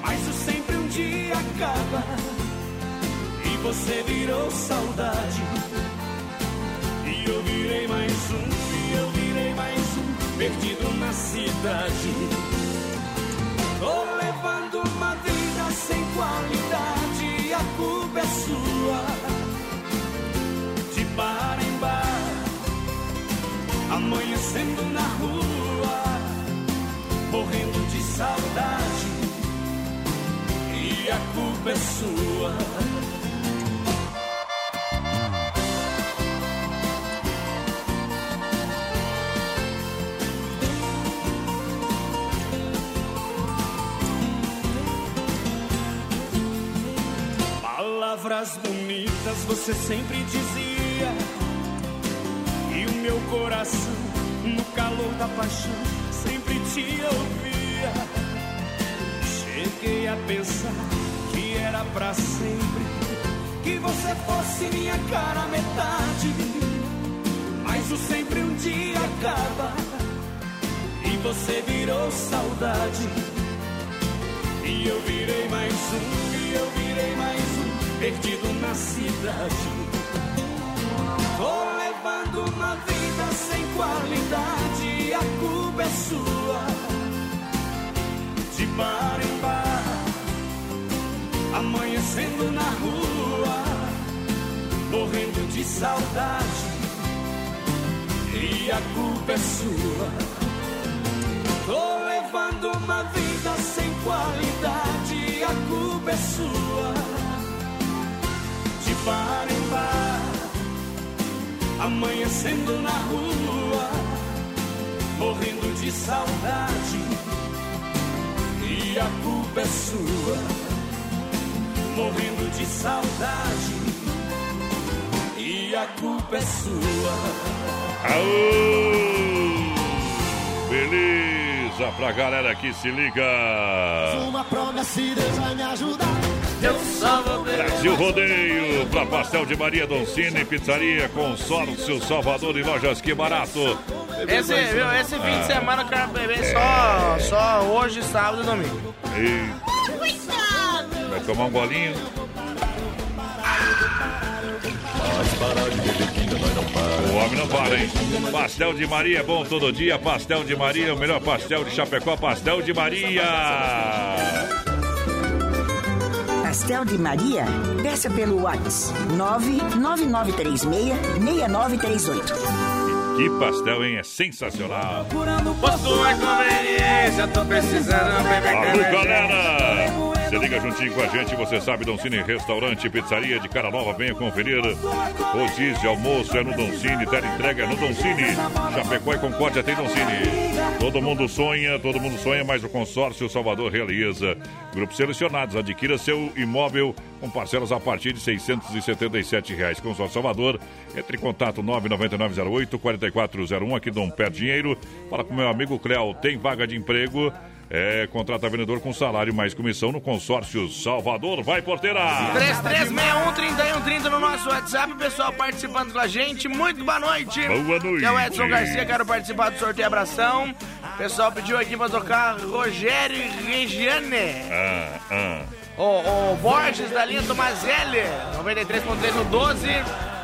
S16: Mas o sempre um dia acaba. E você virou saudade. E eu virei mais um, e eu virei mais um, perdido na cidade. Tô culpa é sua. De bar em bar, amanhecendo na rua, morrendo de saudade. E a culpa é sua. Palavras bonitas você sempre dizia. E o meu coração, no calor da paixão, sempre te ouvia. Cheguei a pensar que era pra sempre. Que você fosse minha cara metade. Mas o sempre um dia acaba. E você virou saudade. E eu virei mais um, e eu virei mais um, perdido na cidade. Tô levando uma vida sem qualidade, a culpa é sua. De bar em bar, amanhecendo na rua, morrendo de saudade. E a culpa é sua. Tô levando uma vida sem qualidade, a culpa é sua. Bar em bar, amanhecendo na rua, morrendo de saudade. E a culpa é sua, morrendo de saudade. E a culpa é sua.
S6: Aô! Beleza pra galera que se liga.
S20: Uma promessa Deus vai me ajudar.
S6: Brasil Rodeio, pra Pastel de Maria Doncini, Pizzaria, Consórcio Salvador e Lojas Que Barato.
S7: Esse, viu, esse fim de
S6: Ah.
S7: semana eu quero beber só, só hoje, sábado e domingo.
S6: E vai tomar um golinho? O homem não para, hein? Pastel de Maria é bom todo dia. Pastel de Maria, o melhor pastel de Chapecó, Pastel de Maria.
S10: Pastel de Maria? Peça pelo WhatsApp 99936-6938.
S6: Que pastel, hein? É sensacional.
S7: Posto é conveniência, tô precisando beber
S6: Alô, galera! Você liga juntinho com a gente, você sabe, Don Cine Restaurante Pizzaria de Cara Nova, venha conferir. Rodízio, almoço é no Don Cine, entrega é no Don Cine. Chapecó e Concórdia tem Don Cine. Todo mundo sonha, todo mundo sonha, mas o consórcio Salvador realiza. Grupos selecionados, adquira seu imóvel com parcelas a partir de 677 reais. Consórcio Salvador, entre em contato 99908-4401 aqui Dom Pé Dinheiro. Fala com meu amigo Cléo, tem vaga de emprego? É, contrata vendedor com salário mais comissão no consórcio Salvador. Vai, porteira!
S7: 3361-3130 no nosso WhatsApp, pessoal participando com a gente. Muito boa noite.
S6: Boa noite.
S7: Que é o Edson Garcia, quero participar do sorteio Abração. O pessoal pediu aqui pra tocar Rogério Regiane.
S6: Ah, ah.
S7: O, o Borges da linha Tomazelli, 93.3 no 12.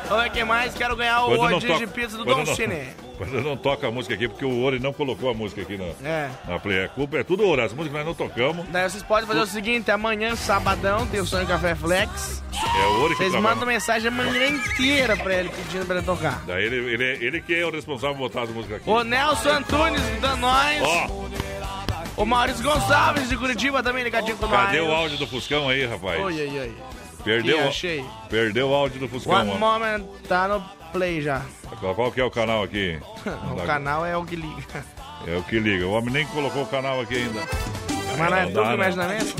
S7: Vamos ver quem mais. Quero ganhar o rodízio de pizza do
S6: não-
S7: Cine.
S6: Quando não toca a música aqui, porque o Ori não colocou a música aqui na,
S7: É.
S6: na play. É culpa, é tudo Ori. As músicas nós não tocamos.
S7: Daí vocês podem fazer o seguinte, amanhã, sabadão, tem o Sonho Café Flex.
S6: É o Ori que
S7: Vocês mandam mensagem a manhã inteira pra ele, pedindo pra ele tocar.
S6: Daí ele, ele, ele que é o responsável por botar as músicas aqui.
S7: O Nelson Antunes da nós.
S6: Ó,
S7: O Maurício Gonçalves de Curitiba também ligadinho com nós.
S6: cadê o áudio do Fuscão aí, rapaz?
S7: Oi, oi, oi.
S6: Perdeu,
S7: Ih, achei.
S6: perdeu o áudio do Fuscão.
S7: One
S6: ó.
S7: moment, tá no play já.
S6: Qual, qual que é o canal aqui?
S7: O canal é o que liga.
S6: É o que liga. O homem nem colocou o canal aqui ainda.
S7: Mas não é
S6: Não
S7: tu
S6: dá,
S7: que
S6: né?
S7: mesa?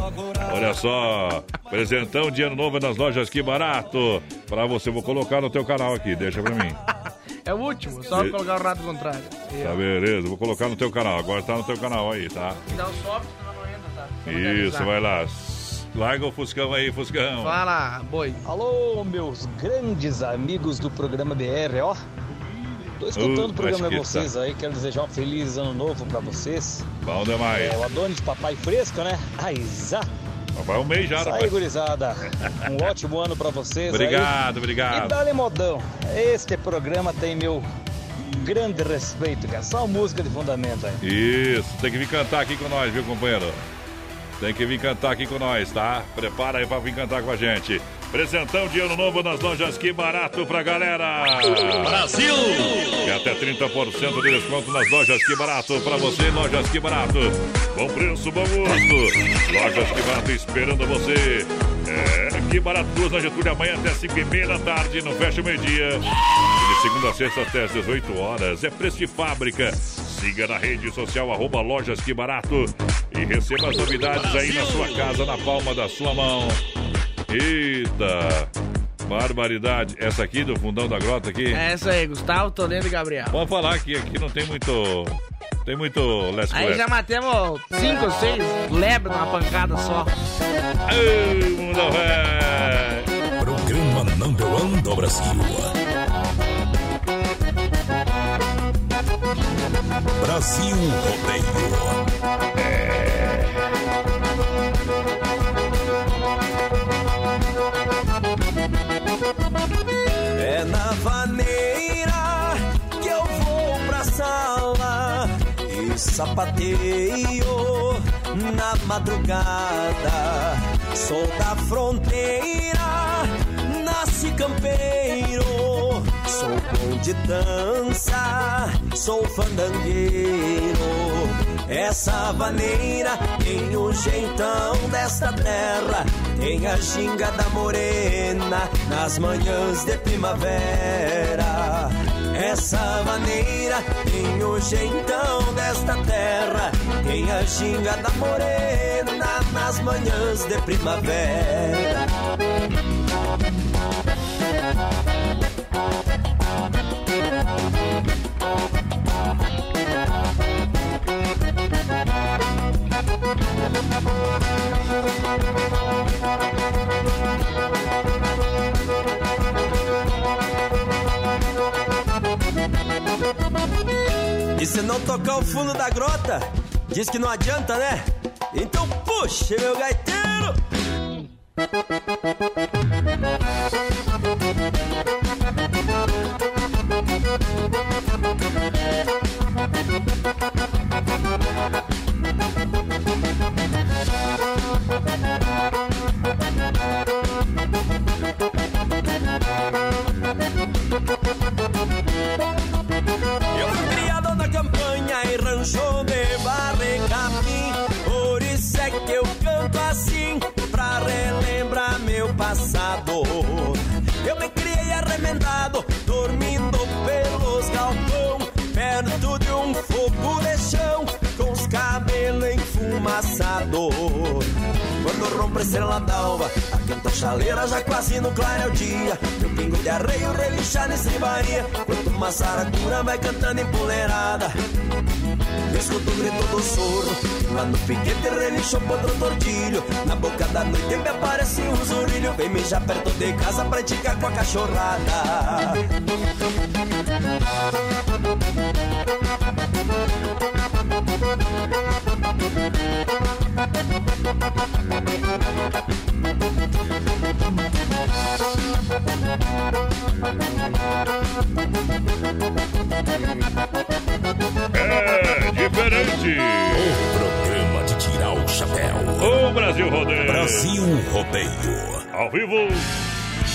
S6: Olha só, presentão de ano novo nas lojas Que Barato. Pra você, vou colocar no teu canal aqui, deixa pra mim.
S7: É o último, só
S6: E-
S7: colocar o rato contrário.
S6: Tá beleza, vou colocar no teu canal. Agora tá no teu canal aí, tá?
S7: Dá um sobe, senão não entra, tá?
S6: Isso, vai lá. Larga o Fuscão aí, Fuscão.
S7: Fala, boi.
S21: Alô, meus grandes amigos do programa BR, ó. Tô escutando
S6: Uh,
S21: o programa de vocês aí, quero desejar um feliz ano novo pra vocês.
S6: Bom demais.
S21: É o Adonis Papai Fresco, né? Aizá.
S6: Vai um mês já,
S21: Isso aí,
S6: rapaz.
S21: gurizada. Um ótimo ano pra vocês
S6: Obrigado,
S21: aí.
S6: obrigado.
S21: E dale modão. Este programa tem meu grande respeito, cara. Só música de fundamento aí.
S6: Isso, tem que vir cantar aqui com nós, viu, companheiro? Tem que vir cantar aqui com nós, tá? Prepara aí pra vir cantar com a gente. Presentão de ano novo nas lojas Que Barato pra galera!
S15: Brasil!
S6: E até 30% de desconto nas lojas Que Barato pra você, lojas Que Barato. Bom preço, bom gosto. Lojas Que Barato esperando você. É, Que Barato, duas na Getúlio, amanhã até 5 e meia da tarde, não fecha o meio-dia. De segunda a sexta até às 18 horas. É preço de fábrica. Siga na rede social, arroba Lojas Que Barato. E receba as novidades aí na sua casa, na palma da sua mão. Eita! Barbaridade. Essa aqui do fundão da grota aqui.
S7: É isso aí, Gustavo, Toledo e Gabriel.
S6: Pode falar que aqui não tem muito. Tem muito leste
S7: Aí já matemos cinco ou seis lebres numa pancada só.
S6: Ei, mundo.
S8: Programa Number One do Brasil. Brasil Rodeio.
S1: É na vaneira que eu vou pra sala e sapateio na madrugada. Sou da fronteira, nasci campeiro. Sou bom de dança, sou fandangueiro. Essa vaneira tem o jeitão desta terra. Tem a ginga da morena nas manhãs de primavera. Essa maneira tem o jeitão desta terra. Tem a ginga da morena nas manhãs de primavera. E se não tocar o fundo da grota, diz que não adianta, né? Então puxa, meu gaiteiro! Quando rompe a estrela d'alva. A quinta chaleira já quase no claro é o dia. Meu pingo de arreio relinchar nesse baria Quanto uma saracura vai cantando empoleirada Eu escuto o grito do soro Lá no piquete relinchou outro tordilho Na boca da noite me aparece um zurilho. Vem mijar perto de casa pra esticar com a cachorrada
S6: É diferente.
S8: O programa de tirar o chapéu.
S6: O Brasil Rodeio.
S8: Brasil Rodeio.
S6: Ao vivo.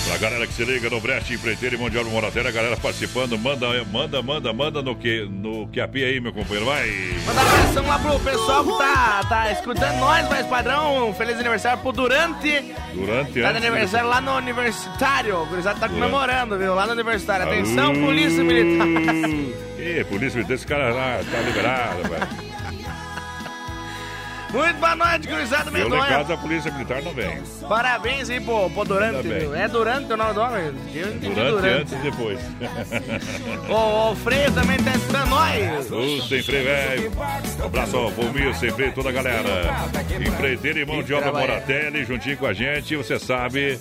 S6: Pra galera que se liga no Breste Empreiteiro e Mundial do Moratéria, a galera participando, manda, manda, manda, manda no que, no que aí, meu companheiro, vai.
S7: Manda abração lá pro pessoal que tá, tá escutando nós, mais padrão. Um feliz aniversário pro Durante.
S6: Durante
S7: Tá de
S6: antes-
S7: aniversário lá no universitário. O gurizada tá
S6: Durante.
S7: comemorando, viu? Lá no universitário. Atenção, polícia militar.
S6: Ih, polícia militar, esse cara lá tá liberado, velho.
S7: Muito boa noite,
S6: em
S7: medonha.
S6: casa a polícia militar não vem.
S7: Parabéns aí pro, pro Durante. É Durante o nome do homem? Eu entendi
S6: Durante,
S7: Durante.
S6: antes e depois.
S7: O, o Freio também tá escutando nós.
S6: O Sem Freio, velho. Um abraço ao Volmir, Sem Freio, toda a galera. Empreiteiro e mão de obra Moratelli, juntinho com a gente, você sabe.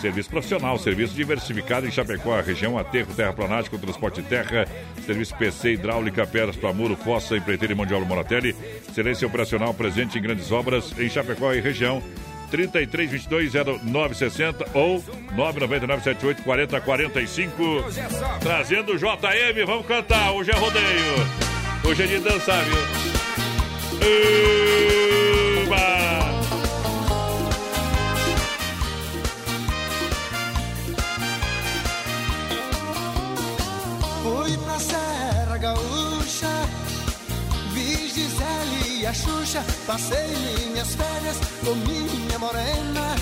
S6: Serviço profissional, serviço diversificado em Chapecó, região aterro, terraplanagem com transporte terra, serviço PC, hidráulica, pedras para muro, fossa, empreiteiro e mão de obra Moratelli, excelência operacional presente em grandes obras em Chapecó e região. 33220960 ou 99978 4045. Trazendo o JM, vamos cantar. Hoje é rodeio. Hoje é de dançar, viu? Uba!
S19: A Xuxa, passei minhas férias com minha morena.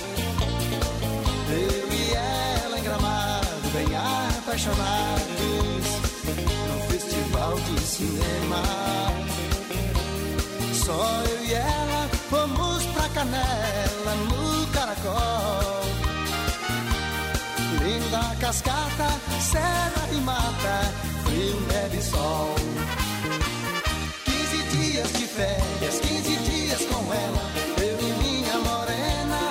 S19: Eu e ela em gramado, bem apaixonados, no festival de cinema. Só eu e ela fomos pra Canela, no Caracol. Linda cascata, serra e mata, frio, neve e sol. 15 dias de férias, 15 dias com ela, eu e minha morena.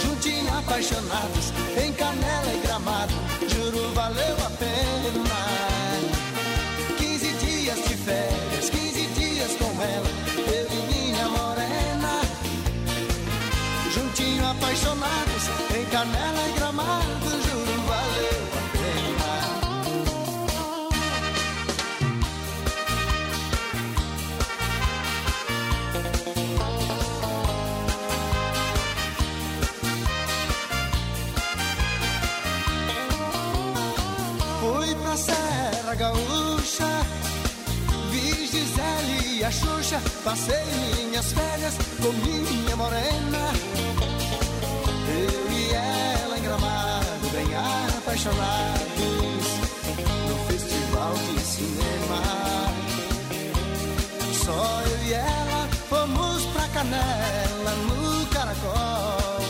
S19: Juntinho apaixonados, em canela e gramado, juro valeu a pena. 15 dias de férias, 15 dias com ela, eu e minha morena. Juntinho apaixonados, em canela e a Xuxa, passei minhas férias com minha morena. Eu e ela em gramado, bem apaixonados, no festival de cinema. Só eu e ela fomos pra Canela, no Caracol.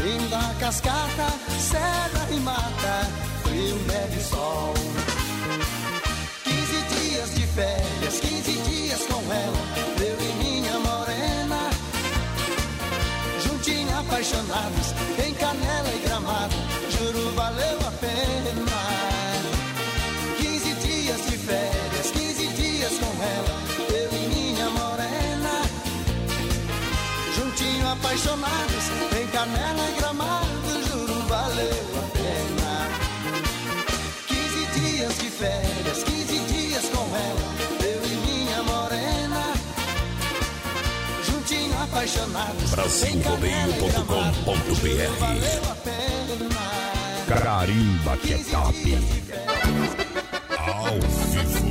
S19: Linda cascata, serra e mata, frio, neve e sol. Juntinho apaixonados, pena.
S22: Carimba que é top.
S15: Ao vivo.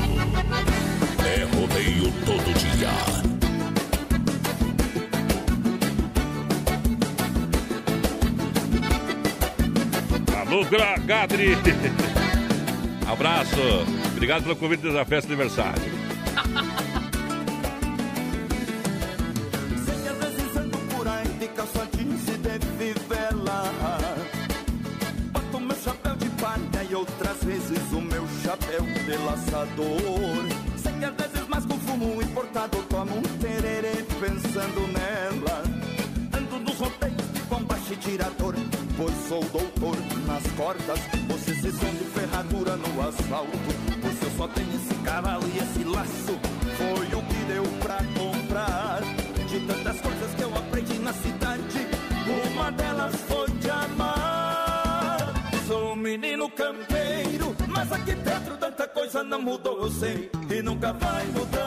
S15: É rodeio todo dia.
S6: Alô, Gadri. Abraço. Obrigado pelo convite da festa de aniversário.
S2: Laçador Sei que às vezes mais com fumo importado tomo um tererê pensando nela. Ando nos roteiros de combate e tirador Pois sou doutor nas cordas. Você se sente ferradura no asfalto Pois eu só tenho esse cavalo e esse laço coisa não mudou Eu sei e nunca vai mudar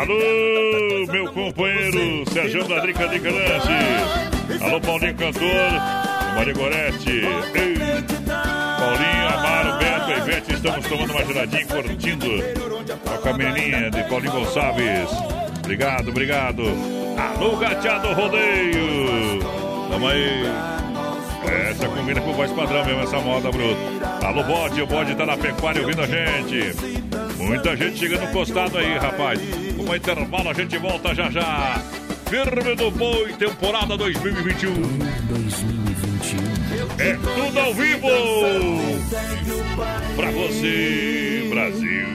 S6: Alô, meu companheiro Sérgio da Drica de Lanche. Alô, Paulinho Cantor. Maria Gorete. Ei. Paulinho, Amaro, Beto e Ivete. Estamos tomando uma geladinha, curtindo com a menininha de Paulinho Gonçalves. Obrigado, obrigado. Alô, gateado rodeio. Tamo aí. Essa combina com voz padrão mesmo, essa moda bruta. Alô, bode, o bode tá na pecuária ouvindo a gente. Muita gente chegando postado aí, rapaz. Um intervalo, a gente volta já já. Firme do Boi, temporada 2021.
S5: 2021.
S6: É tudo ao vivo. Pra você, Brasil.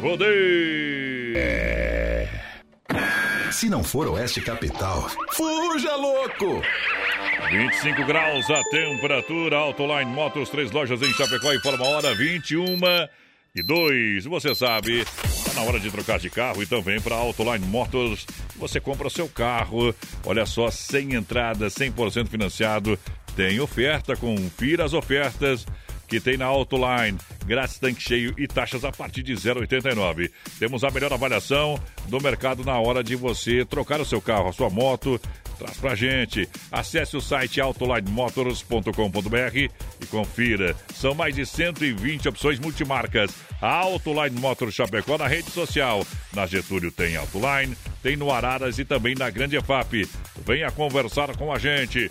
S6: Rodeio.
S15: É. Se não for Oeste Capital, fuja louco!
S6: 25 graus a temperatura, Autoline Motos, três lojas em Chapecó e forma hora 21 e 2. Você sabe, tá na hora de trocar de carro, então vem para Autoline Motors. Você compra seu carro, olha só, sem entrada, 100% financiado. Tem oferta, confira as ofertas que tem na Autoline. Grátis tanque cheio e taxas a partir de 0,89. Temos a melhor avaliação do mercado na hora de você trocar o seu carro, a sua moto. Traz pra gente. Acesse o site autolinemotors.com.br e confira. São mais de 120 opções multimarcas. A Autoline Motors Chapecó na rede social. Na Getúlio tem Autoline, tem no Araras e também na Grande EFAP. Venha conversar com a gente.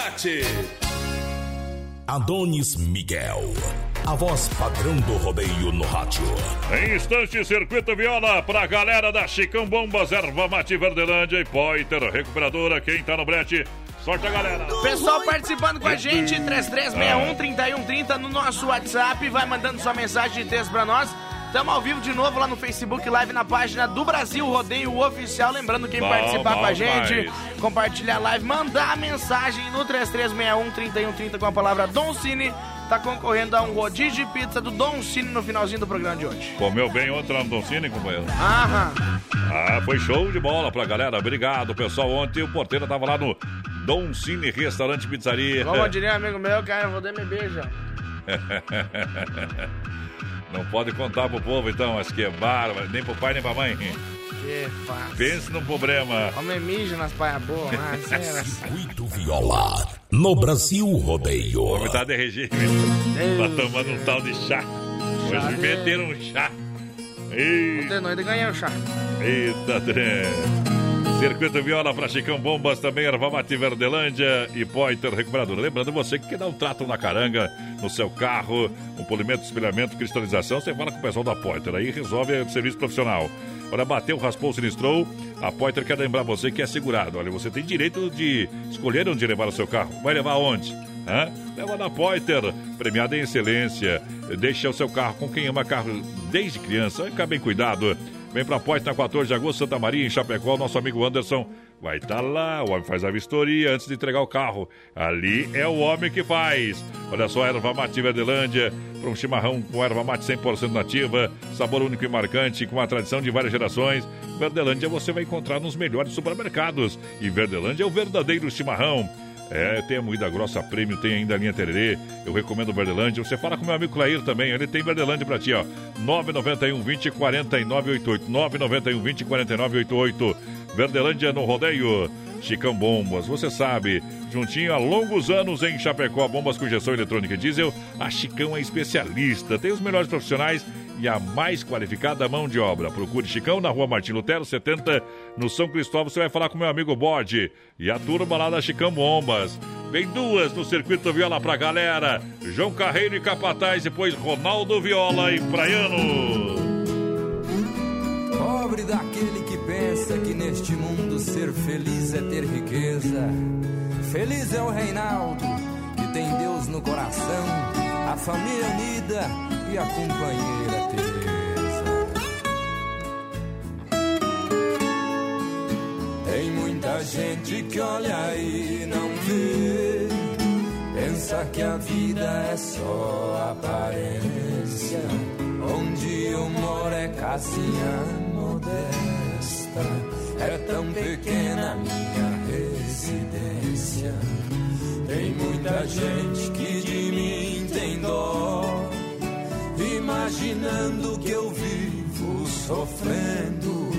S8: Adonis Miguel, a voz padrão do rodeio no rádio.
S6: Em instante, Circuito Viola pra galera da Chicão Bombas, Erva Mate Verdelândia e Poiter Recuperadora. Quem tá no brete, sorte a galera.
S7: Pessoal participando com a gente, 3361-3130 no nosso WhatsApp. Vai mandando sua mensagem de texto pra nós. Estamos ao vivo de novo lá no Facebook Live na página do Brasil Rodeio Oficial. Lembrando quem
S6: Bom,
S7: participar
S6: bom
S7: com a gente, compartilhar a live, mandar a mensagem no 3361-3130 com a palavra Don Cine. Tá concorrendo a um rodízio de pizza do Don Cine no finalzinho do programa de hoje.
S6: Comeu bem ontem lá no Don Cine, companheiro?
S7: Aham.
S6: Ah, foi show de bola pra galera. Obrigado, pessoal. Ontem o porteiro tava lá no Don Cine Restaurante Pizzaria.
S7: Como diria um amigo meu, cara, eu vou dar me beija.
S6: Não pode contar pro povo, então, mas que é bárbaro, nem pro pai nem pra mãe.
S7: Que fácil.
S6: Pense num problema.
S7: Homem mijo nas paias boas, mas era
S8: Circuito Viola, no Brasil Rodeio.
S6: O homem tá de regime. Tá tomando um tal de chá.
S7: Chá
S6: Hoje
S7: de-
S6: meteram um chá.
S7: Não
S6: Eita,
S7: tem noite de ganhar o chá.
S6: eita, trem. Circuito Viola para Chicão Bombas, também Erva Mate Verdelândia e Poiter Recuperador. Lembrando você que quer dar um trato na caranga, no seu carro, um polimento, espelhamento, cristalização, você fala com o pessoal da Poiter, aí resolve o serviço profissional. Olha, bateu, raspou, sinistrou, a Poiter quer lembrar você que é segurado. Olha, você tem direito de escolher onde levar o seu carro. Vai levar onde? Hã? Leva na Poiter, premiada em excelência. Deixa o seu carro com quem ama carro desde criança. Fica bem cuidado. Vem pra Poiter na 14 de agosto, Santa Maria, em Chapecó. Nosso amigo Anderson vai estar lá. O homem faz a vistoria antes de entregar o carro. Ali é o homem que faz. Olha só, erva mate Verdelândia. Para um chimarrão com erva mate 100% nativa. Sabor único e marcante, com a tradição de várias gerações. Verdelândia você vai encontrar nos melhores supermercados. E Verdelândia é o verdadeiro chimarrão. É, tem a moída grossa prêmio, tem ainda a linha Tererê. Eu recomendo o Verdelândia. Você fala com meu amigo Clair também, ele tem Verdelândia pra ti, ó. 991 20 4988. 991 20 4988. Verdelândia no rodeio. Chicão Bombas. Você sabe, juntinho há longos anos em Chapecó, bombas com injeção eletrônica e diesel, a Chicão é especialista. Tem os melhores profissionais e a mais qualificada mão de obra. Procure Chicão na rua Martin Lutero, 70, no São Cristóvão. Você vai falar com meu amigo Bode e a turma lá da Chicão Bombas. Vem duas no circuito Viola pra galera. João Carreiro e Capataz, depois Ronaldo Viola e Praiano.
S17: Pobre daquele que pensa que neste mundo ser feliz é ter riqueza. Feliz é o Reinaldo, que tem Deus no coração, a família unida e a companheira Teresa. Tem muita gente que olha e não vê, pensa que a vida é só aparência. Onde eu moro é casinha modesta, é tão pequena minha residência. Tem muita gente que de mim tem dó, imaginando que eu vivo sofrendo.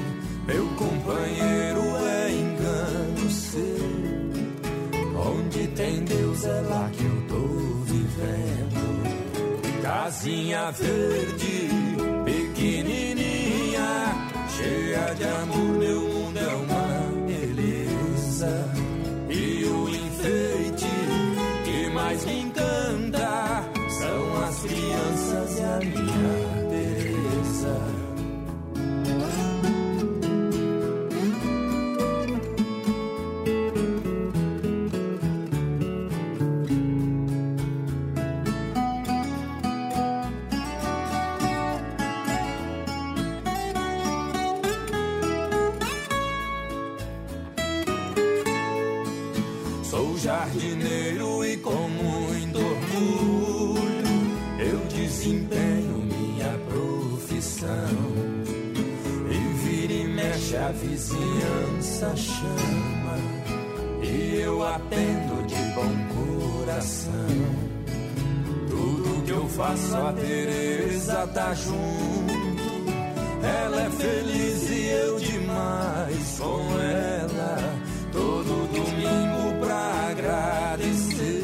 S17: Meu companheiro é engano seu. Onde tem Deus é lá que eu tô vivendo. Casinha verde, pequenininha, cheia de amor, meu mundo é uma beleza. E o enfeite que mais me encanta são as crianças e a minha Teresa. Vizinhança chama e eu atendo de bom coração. Tudo que eu faço a Teresa tá junto. Ela é feliz e eu demais com ela. Todo domingo pra agradecer.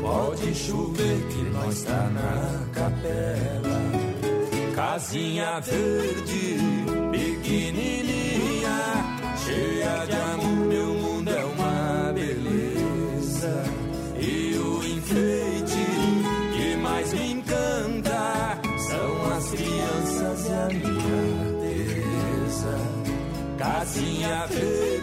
S17: Pode chover que nós tá na capela. Casinha verde, pequenininha, Casinha verde,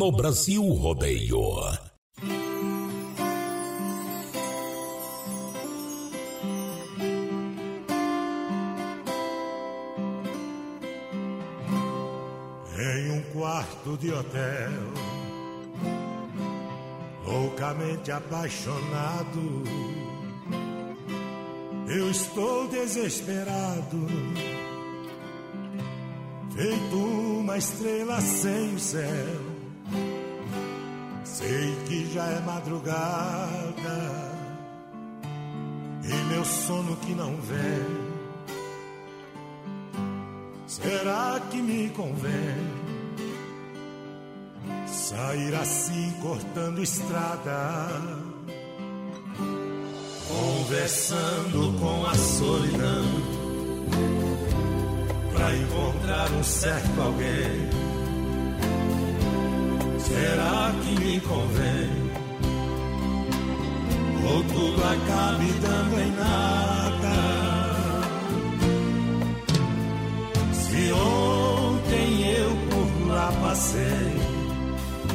S8: No Brasil Rodeio.
S23: Em um quarto de hotel, loucamente apaixonado, eu estou desesperado, feito uma estrela sem o céu. Sei que já é madrugada e meu sono que não vem. Será que me convém sair assim cortando estrada? Conversando com a solidão pra encontrar um certo alguém. Será que me convém? Ou tudo acabe dando em nada? Se ontem eu por lá passei,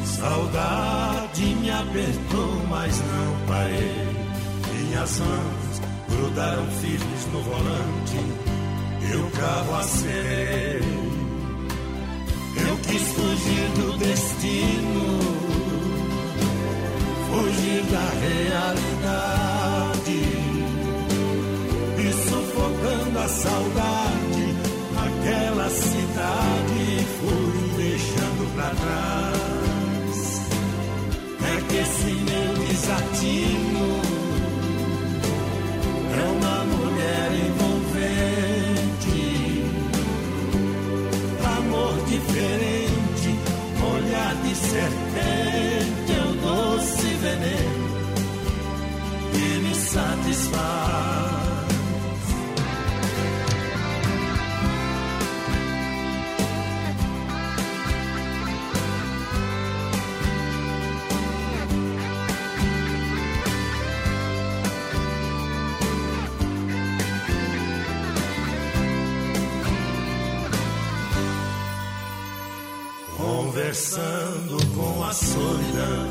S23: saudade me apertou, mas não parei. Minhas mãos grudaram firmes no volante, e o carro acelerei. Eu quis fugir do destino, fugir da realidade, e sufocando a saudade. Serpente, é o doce veneno que me satisfaz. Conversando com a solidão,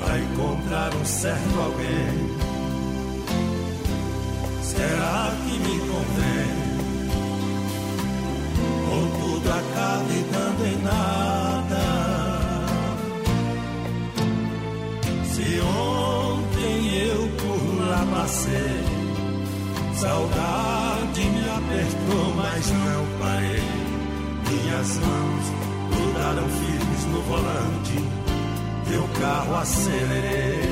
S23: vai encontrar um certo alguém. Será que me convém? Ou tudo acabe dando em nada? Se ontem eu por lá passei, saudade me apertou, mas não. Minhas mãos grudaram firmes no volante, teu carro acelerei.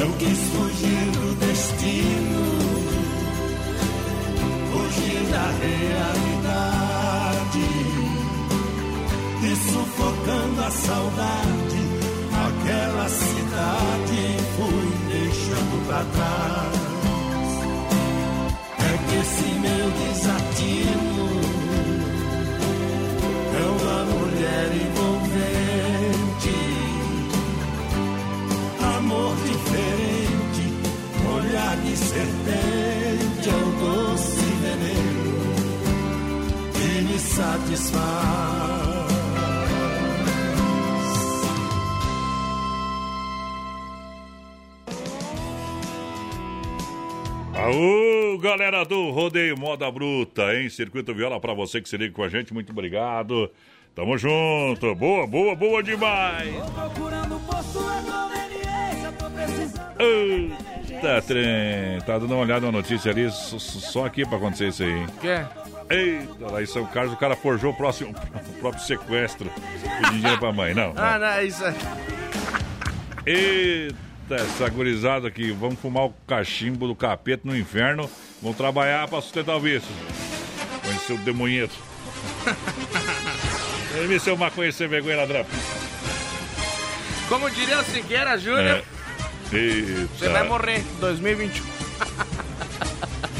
S23: Eu quis fugir do destino, fugir da realidade, e sufocando a saudade, aquela cidade fui deixando pra trás. É que esse meu desatino satisfaz.
S6: Aô, galera do Rodeio Moda Bruta, hein? Circuito Viola pra você que se liga com a gente, muito obrigado. Tamo junto, boa, boa, boa demais.
S12: Procurando postura, conveniência, tô precisando.
S6: Eita, trem. Tá dando uma olhada na notícia ali, só, aqui pra acontecer isso aí.
S7: Quê?
S6: Eita, lá em São Carlos o cara forjou o, próximo, o próprio sequestro de dinheiro pra mãe. Não, não.
S7: Ah, não, isso aí.
S6: Eita, essa gurizada aqui, vamos fumar o cachimbo do capeta no inferno, vão trabalhar pra sustentar o vício. Conhecer o demonheto. Ele seu maconha sem vergonha ladrão.
S7: Como diria o Siqueira Júnior,
S6: É.
S7: Você vai morrer em 2021.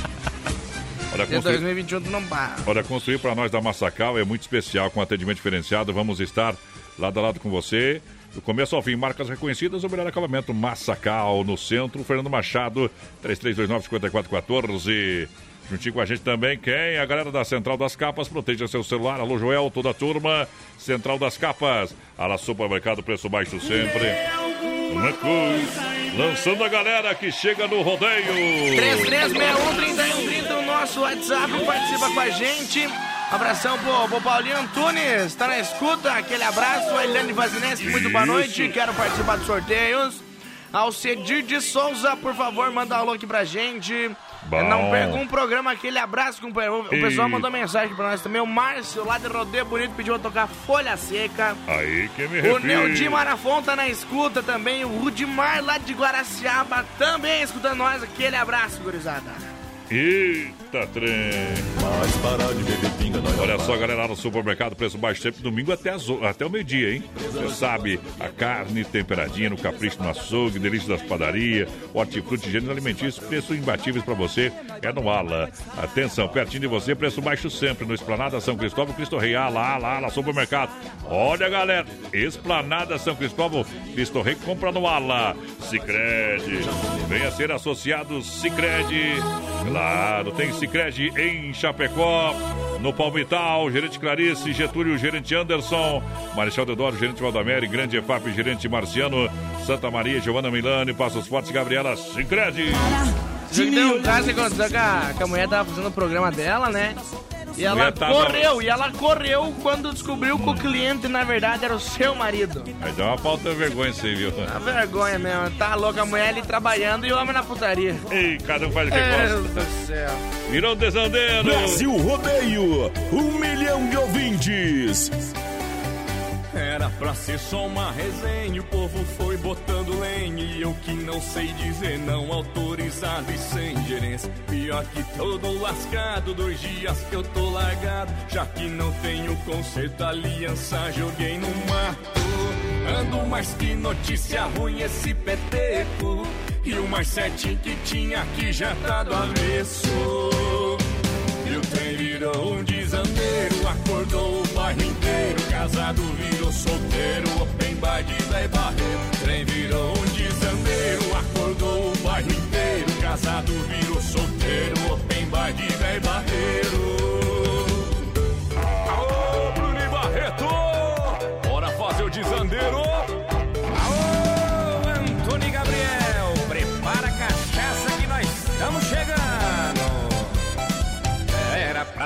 S6: Olha,
S7: Em
S6: construir,
S7: 2021 tu não vai.
S6: olha, construir para nós da Massacal é muito especial, com atendimento diferenciado. Vamos estar lado a lado com você. Do começo ao fim, marcas reconhecidas, o melhor acabamento Massacal no centro. Fernando Machado, 3329-5414. Juntinho com a gente também, quem? A galera da Central das Capas, proteja seu celular. Alô, Joel, toda a turma. Central das Capas, Ala Supermercado, preço baixo sempre. Uma coisa. Lançando a galera que chega no rodeio.
S7: 3361-3130, o nosso WhatsApp, participa com a gente. Abração pro, pro Paulinho Antunes, tá na escuta, aquele abraço. A Eliane Vazinense, muito boa noite, quero participar dos sorteios. Ao Cedir de Souza, por favor, manda um alô aqui pra gente.
S6: Bom.
S7: Não perca um programa, aquele abraço, companheiro. O pessoal
S6: E-
S7: mandou mensagem pra nós também. O Márcio, lá de Rodeio Bonito, pediu pra tocar Folha Seca.
S6: Aí que me
S7: O
S6: refiro.
S7: Neudi Marafon tá na escuta também. O Rudimar lá de Guaraciaba também escutando nós. Aquele abraço, gurizada.
S6: Eita, trem.
S23: Mas parar de beber pinga, nós
S6: Olha só, galera, lá no supermercado, preço baixo sempre domingo até, as o- até o meio-dia, hein? Você sabe, a carne temperadinha no capricho no açougue, delícia das padarias, hortifruti, gêneros alimentícios, preços imbatíveis pra você é no Ala. Atenção, pertinho de você, preço baixo sempre no Esplanada São Cristóvão, Cristo Rei, Ala, Ala, Ala, supermercado. Olha, galera, Esplanada São Cristóvão, Cristo Rei, compra no Ala. Sicredi, venha ser associado Sicredi. Claro, tem Sicredi em Chapecó, no Palmital, gerente Clarice, Getúlio, gerente Anderson, Marechal Deodoro, gerente Valdamere, Grande EFAP, gerente Marciano, Santa Maria, Giovana Milani, Passos Fortes, Gabriela Sicredi.
S7: Tem um caso que aconteceu que a, que a mulher tava fazendo o programa dela, né? E ela correu, e ela correu quando descobriu que o cliente, na verdade, era o seu marido.
S6: Aí dá uma falta de vergonha isso aí, viu?
S7: A vergonha mesmo. Tá louca a mulher ali trabalhando e o homem na putaria.
S6: Ei, cada um faz o que
S7: Meu
S6: gosta.
S7: Deus do céu.
S6: Virou um desandeiro.
S24: Brasil Rodeio, um milhão de ouvintes.
S17: Era pra ser só uma resenha, o povo foi botando lenha E eu que não sei dizer não, autorizado e sem gerência. Pior que todo lascado, dois dias que eu tô largado Já que não tenho conserto, aliança joguei no mato. Ando mais que notícia ruim esse peteco E o mais certinho que tinha aqui já tá do avesso. E o trem virou um desandeiro, acordou o bairro inteiro. Casado virou solteiro, open bar de velho barreiro.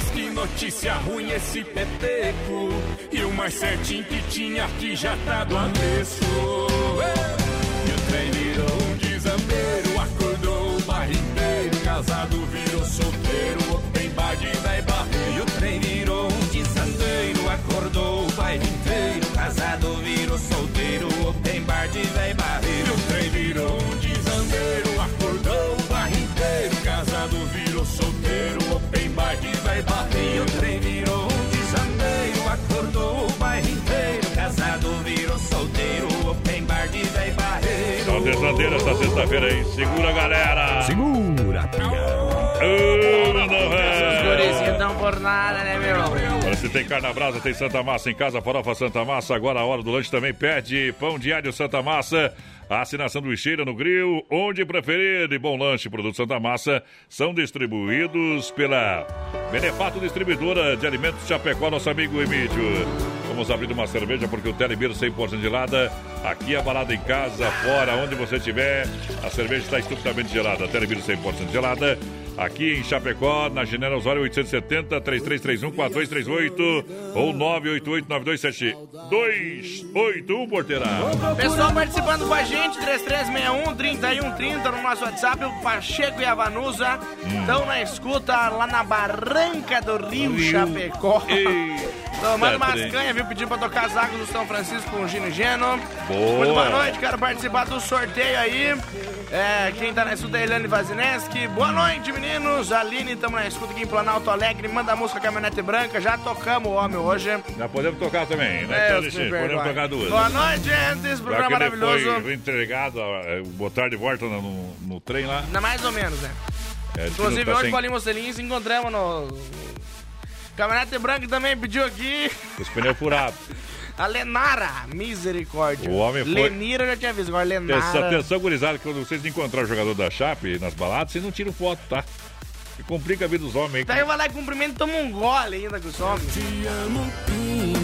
S17: Mais que notícia ruim esse peteco. E o mais certinho que tinha aqui já tá do avesso. E o trem virou um desambeiro Acordou o bairro inteiro Casado virou solteiro Open bar de véi barreiro
S14: E o trem virou um desandeiro, acordou o bairro inteiro. Casado virou solteiro,
S17: desandeiro
S6: essa sexta-feira aí. Segura, galera.
S24: Segura,
S6: é.
S7: Os gurizinhos tão por nada, né, meu?
S6: Agora, se tem carne na brasa, tem Santa Massa em casa, farofa Santa Massa. Agora a hora do lanche também pede pão diário Santa Massa. Assinação do Ixeira no grill, onde preferir. E bom lanche, produto Santa Massa, são distribuídos pela Benefato Distribuidora de Alimentos Chapecó, nosso amigo Emílio. Vamos abrir uma cerveja porque o Telebir 100% gelada. Aqui é balada em casa, fora, onde você estiver. A cerveja está estupidamente gelada. Telebir 100% gelada. Aqui em Chapecó, na General Osório 870 3331 4238 ou 988 927281 porteira.
S7: Pessoal participando com a gente, 3361 3130 no nosso WhatsApp, o Pacheco e a Vanusa estão na escuta lá na Barranca do Rio,
S6: Rio.
S7: Chapecó.
S6: Ei,
S7: Tomando
S6: tá
S7: canhas, viu? Pedindo pra tocar as águas do São Francisco com o Gino e Geno.
S6: Boa.
S7: Muito boa noite, quero participar do sorteio aí. É, quem tá na escuta é a Eliane Vazineski. Boa noite, meninos. Aline, tamo na escuta aqui em Planalto Alegre. Manda a música Caminhonete Branca. Já tocamos o homem hoje.
S6: Já podemos tocar também, né?
S7: É,
S6: Então, podemos tocar duas.
S7: Boa noite, gente. Esse programa maravilhoso.
S6: foi entregado, é, boa tarde, volta no, no trem lá.
S7: Ainda mais ou menos, né?
S6: É,
S7: Inclusive,
S6: não tá
S7: hoje,
S6: sem-
S7: Paulinho Mocelinho, se encontramos no. Caminhonete Branco também pediu aqui.
S6: Os pneus furados.
S7: A Lenara, misericórdia.
S6: O homem foi-
S7: Lenira eu já tinha visto, agora
S6: Atenção,
S7: Lenara.
S6: atenção, gurizada, que quando vocês encontrarem o jogador da Chape nas baladas, vocês não tiram foto, tá? Que complica a vida dos homens aí.
S7: Daí vai lá e cumprimento e toma um gole ainda com os homens.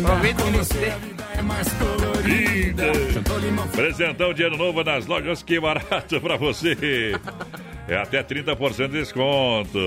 S7: Aproveita que eles têm.
S6: Vida. Presentão de ano novo nas lojas Que Barato pra você. É até 30% de desconto.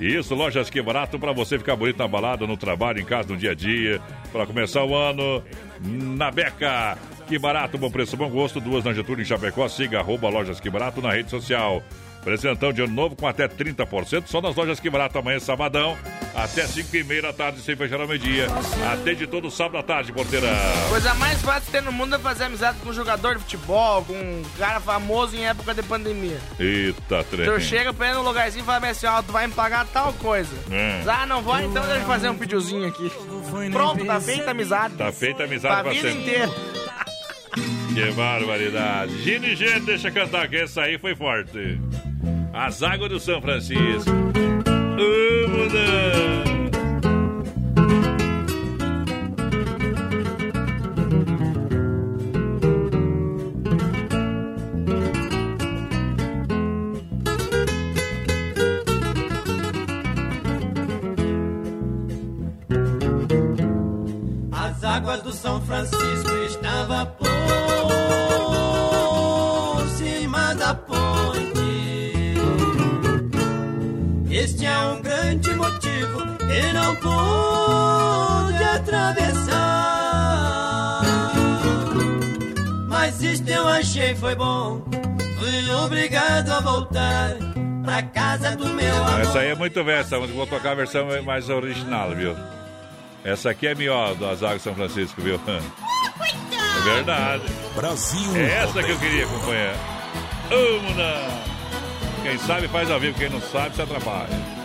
S6: Isso, lojas Que Barato pra você ficar bonito na balada, no trabalho, em casa, no dia a dia. Pra começar o ano na Beca. Que barato, bom preço, bom gosto. Duas na Getúlio em Chapecó. Siga arroba lojas Que Barato na rede social. Presentão de ano novo com até 30%, só nas lojas que barato amanhã, sabadão, até 5 e meia da tarde, sem fechar ao meio-dia. Atende todo sábado à tarde, porteira.
S7: Coisa mais fácil que tem no mundo é fazer amizade com um jogador de futebol, com um cara famoso em época de pandemia.
S6: Eita, trem.
S7: Tu chega pra ele no lugarzinho e fala assim, ó, tu vai me pagar tal coisa.
S6: É.
S7: Ah, não vai? Então deixa eu fazer um videozinho aqui. Pronto, tá feita a amizade.
S6: Tá feita a amizade
S7: Pra
S6: pra
S7: vida
S6: sempre.
S7: inteira.
S6: Que barbaridade. Gino e Gene, deixa cantar, que essa aí foi forte. As águas do São Francisco. Mudando.
S1: As águas do São Francisco estavam por da ponte. Este é um grande motivo que não pude atravessar. Mas isto eu achei foi bom. Fui obrigado a voltar pra casa do meu amor.
S6: Essa aí é muito velha. Vou tocar a versão mais original, viu? Essa aqui é melhor águas de São Francisco, viu? É verdade.
S15: Brasil.
S6: É essa que eu queria acompanhar. Vamos lá. Quem sabe faz ao vivo, quem não sabe se atrapalha.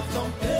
S1: Pedi não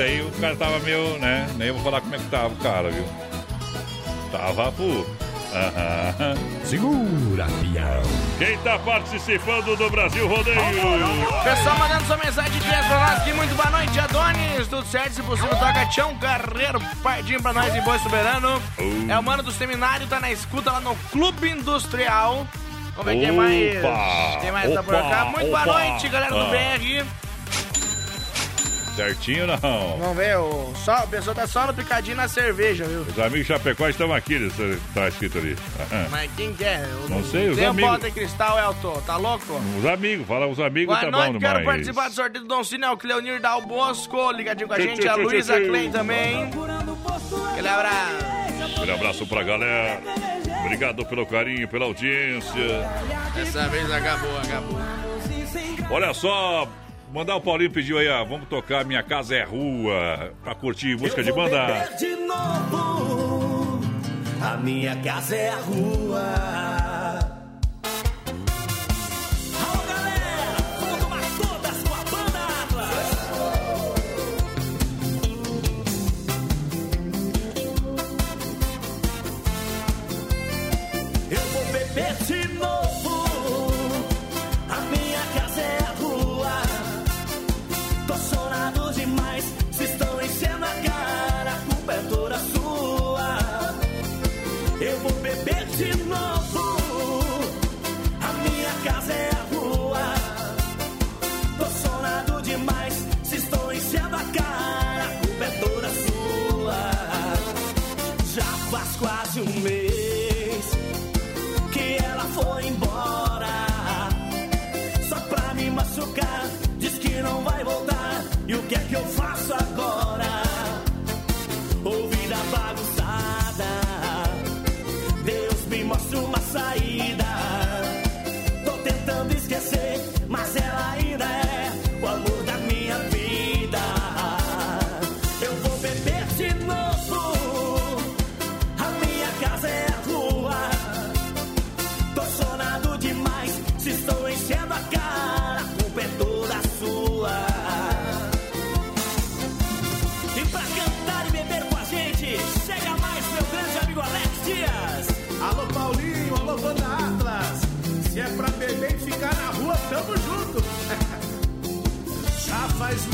S6: aí o cara tava meio, né? Nem vou falar como é que tava o cara, viu? Tava fu. Aham.
S17: Segura, pião.
S6: Quem tá participando do Brasil Rodeio?
S7: Pessoal mandando sua mensagem de pra nós aqui. Muito boa noite, Adonis. Tudo certo? Se possível, toca Tião Carreiro, pardinho pra nós em Boi Soberano. É o mano do seminário, tá na escuta lá no Clube Industrial. Vamos ver quem mais.
S6: Opa!
S7: Quem mais tá por
S6: Opa!
S7: cá? Muito boa
S6: Opa!
S7: noite, galera do
S6: Ah.
S7: BR.
S6: Certinho não.
S7: Vamos ver, o, só, o pessoal tá só no picadinho na cerveja, viu?
S6: Os amigos Chapecó estão aqui, isso tá escrito ali.
S7: Mas quem que é? O-
S6: Não sei, os
S7: Tem
S6: amigos.
S7: bota em cristal, Elton, tá louco?
S6: Os amigos, fala os amigos,
S7: Boa
S6: tá
S7: noite,
S6: bom
S7: quero
S6: demais.
S7: participar do sorteio do Dom Cine, é o Cleonir Dal Bosco, ligadinho com a gente, a Luísa. Klein também. Aquele abraço.
S6: Aquele abraço pra galera. Obrigado pelo carinho, pela audiência.
S7: Dessa vez acabou, acabou.
S6: Olha só, mandar o Paulinho pediu aí, ó, vamos tocar Minha Casa é Rua, pra curtir música de banda.
S1: de novo. A minha casa é a rua. Faz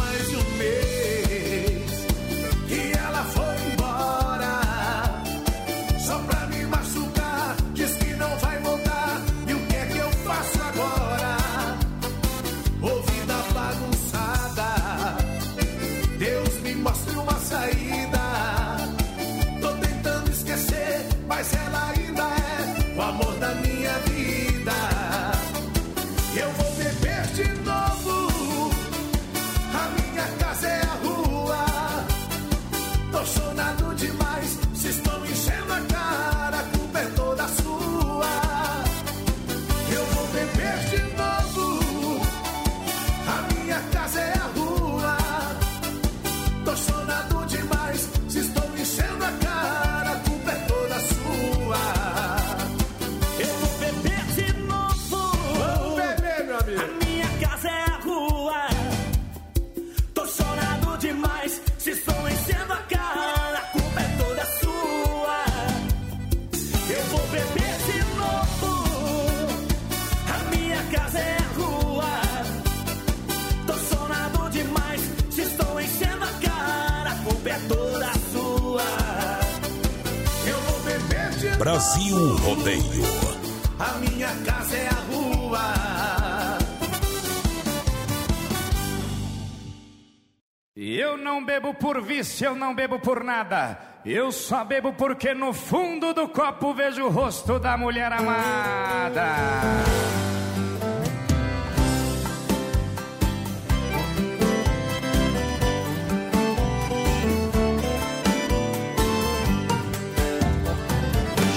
S14: vício, eu não bebo por nada. Eu só bebo porque no fundo do copo vejo o rosto da mulher amada.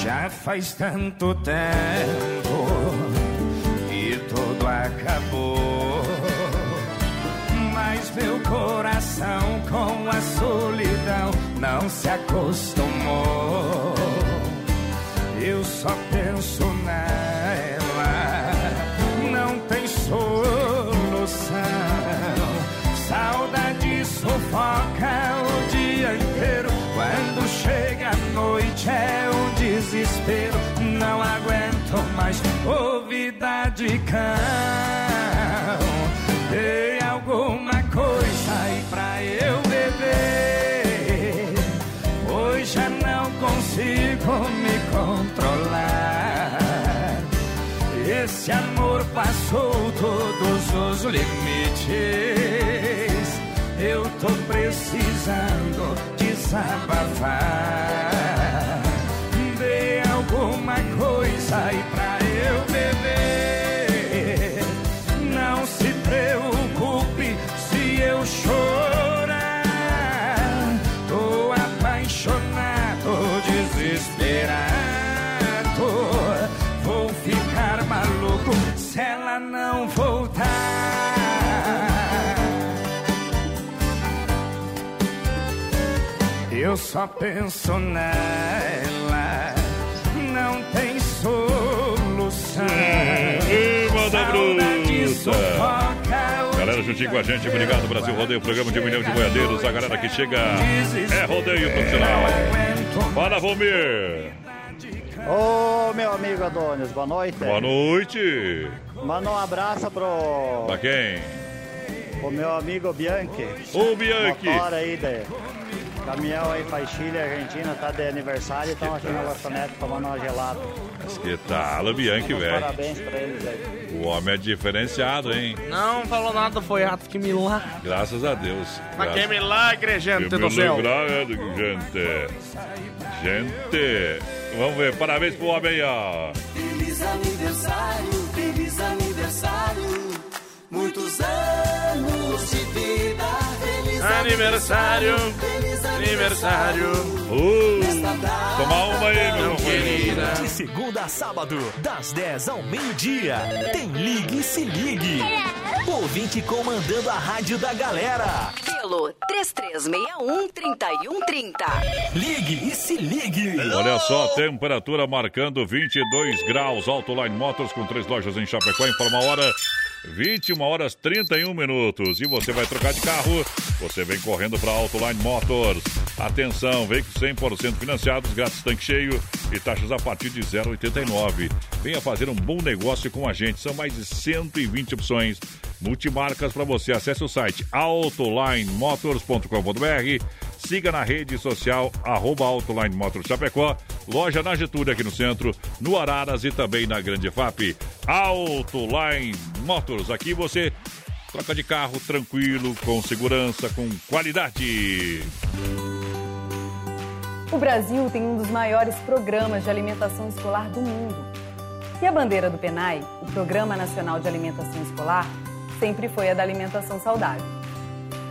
S14: Já faz tanto tempo que tudo acabou. Meu coração com a solidão não se acostumou. Eu só penso nela, não tem solução. Saudade sufoca o dia inteiro. Quando chega a noite é um desespero. Não aguento mais ouvida de cão. Me controlar. Esse amor passou todos os limites. Eu tô precisando desabafar. Dê alguma coisa aí pra Eu só penso nela, não tem solução.
S6: Ê, manda bruta.
S14: o
S6: Galera, juntinho com a gente, obrigado Brasil Rodeio, programa de um milhão de boiadeiros. A galera que chega é rodeio profissional. Fala, Vomir.
S21: Ô, meu amigo Adonis, boa noite.
S6: Boa noite.
S21: Manda um abraço pro,
S6: Pra quem?
S21: pro meu amigo Bianchi.
S6: Ô, Bianchi.
S21: Motor aí, de, caminhão aí pra Chile, Argentina, tá de aniversário, estão aqui na lançonete tomando uma gelada.
S6: Que tal, Bianchi, velho?
S21: Parabéns pra eles aí.
S6: O homem é diferenciado, hein?
S7: Não falou nada, foi ato que milagre.
S6: Graças a Deus.
S7: Mas que milagre, gente
S6: Que
S7: do céu.
S6: milagre, gente. Gente, vamos ver, parabéns pro homem aí, ó.
S8: Feliz aniversário, feliz aniversário. Muitos anos
S7: Aniversário,
S8: Feliz
S7: aniversário.
S6: Uh, tomar uma aí, meu
S7: querida.
S1: De segunda a sábado, das 10 ao meio-dia, tem Ligue e Se Ligue. Ouvinte comandando a rádio da galera.
S25: Pelo 3361-3130.
S1: Ligue e Se Ligue.
S6: Olha só, temperatura marcando 22 graus. Autoline Motors com três lojas em Chapecó. Informa a hora. 21 horas 31 minutos. E você vai trocar de carro? Você vem correndo para Autoline Motors. Atenção, veículos 100% financiados, grátis tanque cheio e taxas a partir de 0,89. Venha fazer um bom negócio com a gente. São mais de 120 opções multimarcas para você. Acesse o site autolinemotors.com.br. Siga na rede social arroba Motors Chapecó, loja na Getúlio aqui no centro, no Araras e também na Grande FAP. Autoline Motors, aqui você troca de carro tranquilo, com segurança, com qualidade.
S26: O Brasil tem um dos maiores programas de alimentação escolar do mundo. E a bandeira do PENAI, o Programa Nacional de Alimentação Escolar, sempre foi a da alimentação saudável.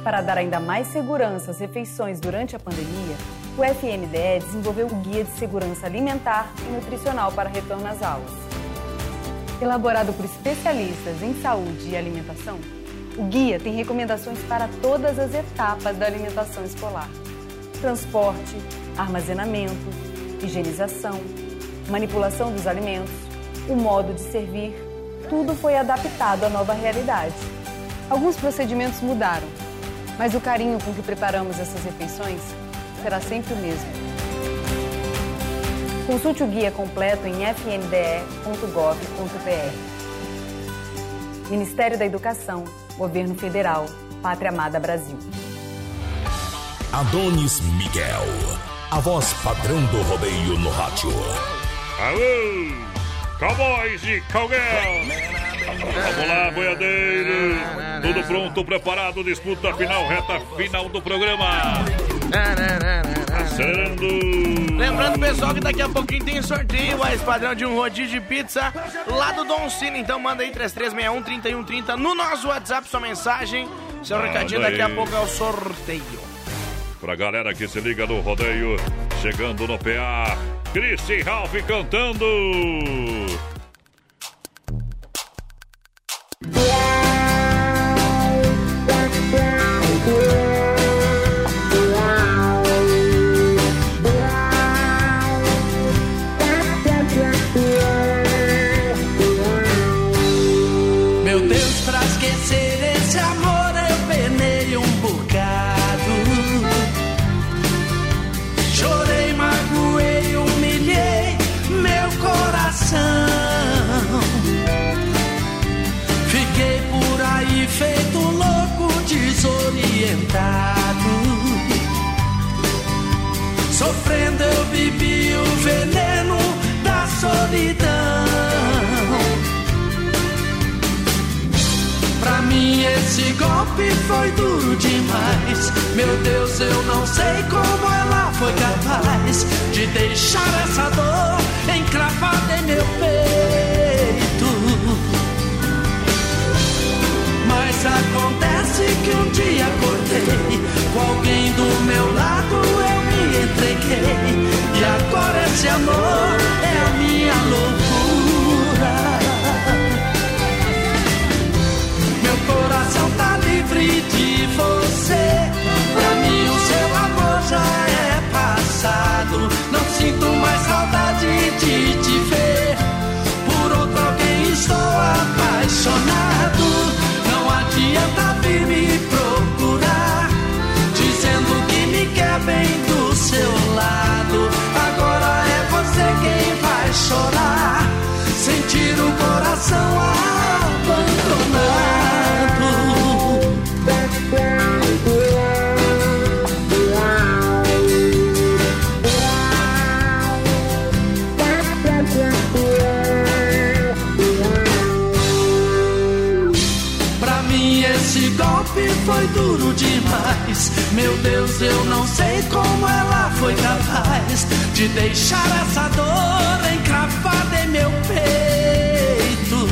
S26: Para dar ainda mais segurança às refeições durante a pandemia, o FNDE desenvolveu o Guia de Segurança Alimentar e Nutricional para retorno às aulas. Elaborado por especialistas em saúde e alimentação, o guia tem recomendações para todas as etapas da alimentação escolar: transporte, armazenamento, higienização, manipulação dos alimentos, o modo de servir, tudo foi adaptado à nova realidade. Alguns procedimentos mudaram, mas o carinho com que preparamos essas refeições será sempre o mesmo. Consulte o guia completo em fnde.gov.br. Ministério da Educação, Governo Federal, Pátria Amada Brasil.
S15: Adonis Miguel, a voz padrão do rodeio no rádio.
S6: Alô, cowboys e cowgirls. Vamos lá, boiadeiro. Tudo pronto, preparado, disputa final, reta final do programa. Acelerando.
S7: Lembrando, pessoal, que daqui a pouquinho tem sorteio, a padrão de um rodízio de pizza lá do Don Cine. Então manda aí 3361-3130 no nosso WhatsApp, sua mensagem. Seu
S6: Manda
S7: recadinho daqui a pouco é o sorteio.
S6: Pra galera que se liga no rodeio, chegando no PA, Christy Ralph cantando.
S16: Meu feito louco, desorientado. Sofrendo eu bebi o veneno da solidão. Pra mim esse golpe foi duro demais. Meu Deus, eu não sei como ela foi capaz de deixar essa dor encravada em meu peito. Que um dia acordei com alguém do meu lado, eu me entreguei. E agora esse amor é a minha loucura. Meu coração tá livre de você. Pra mim o seu amor já é passado. Não sinto mais saudade de te ver. Por outro alguém estou apaixonado. Chorar, sentir o coração abandonado. Pra mim esse golpe foi duro demais. Meu Deus, eu não sei como ela foi capaz de deixar essa dor em meu peito.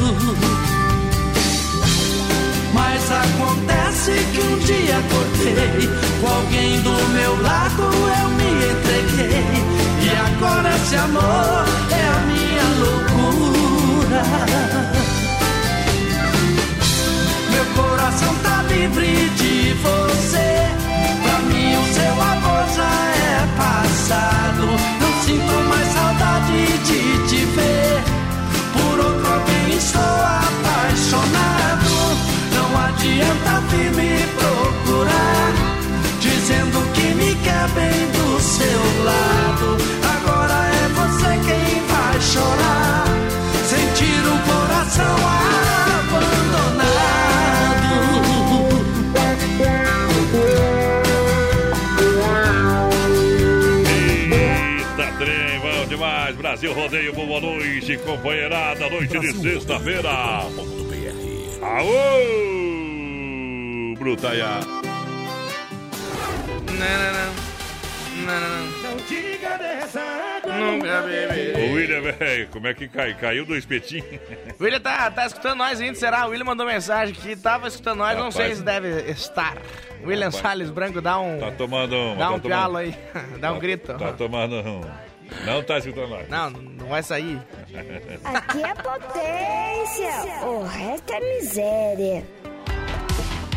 S16: Mas acontece que um dia acordei com alguém do meu lado, eu me entreguei. E agora esse amor é a minha loucura. Meu coração tá livre de você. Pra mim o seu amor já é passado. Não sinto mais saudade de te ver. Adianta vir me procurar, dizendo que me quer bem do seu lado. Agora é você quem vai chorar, sentir o coração
S6: Eita, trem, bom demais. Brasil Rodeio, boa noite, companheirada. Noite de sexta-feira. Aô! Brutaia.
S16: Não diga dessa água.
S7: Nunca beberei.
S6: O William, velho, como é que cai? Caiu do espetinho?
S7: O William tá, tá escutando nós ainda, será? O William mandou mensagem que tava escutando nós, não sei
S6: Rapaz.
S7: se deve estar. William
S6: Rapaz.
S7: Salles Branco, dá um.
S6: Tá tomando um.
S7: Dá
S6: tá
S7: um
S6: tomando-
S7: pialo aí, dá um grito.
S6: Tá tomando um. Não tá escutando nós.
S7: Não, não vai sair.
S18: Aqui é potência, o resto é miséria.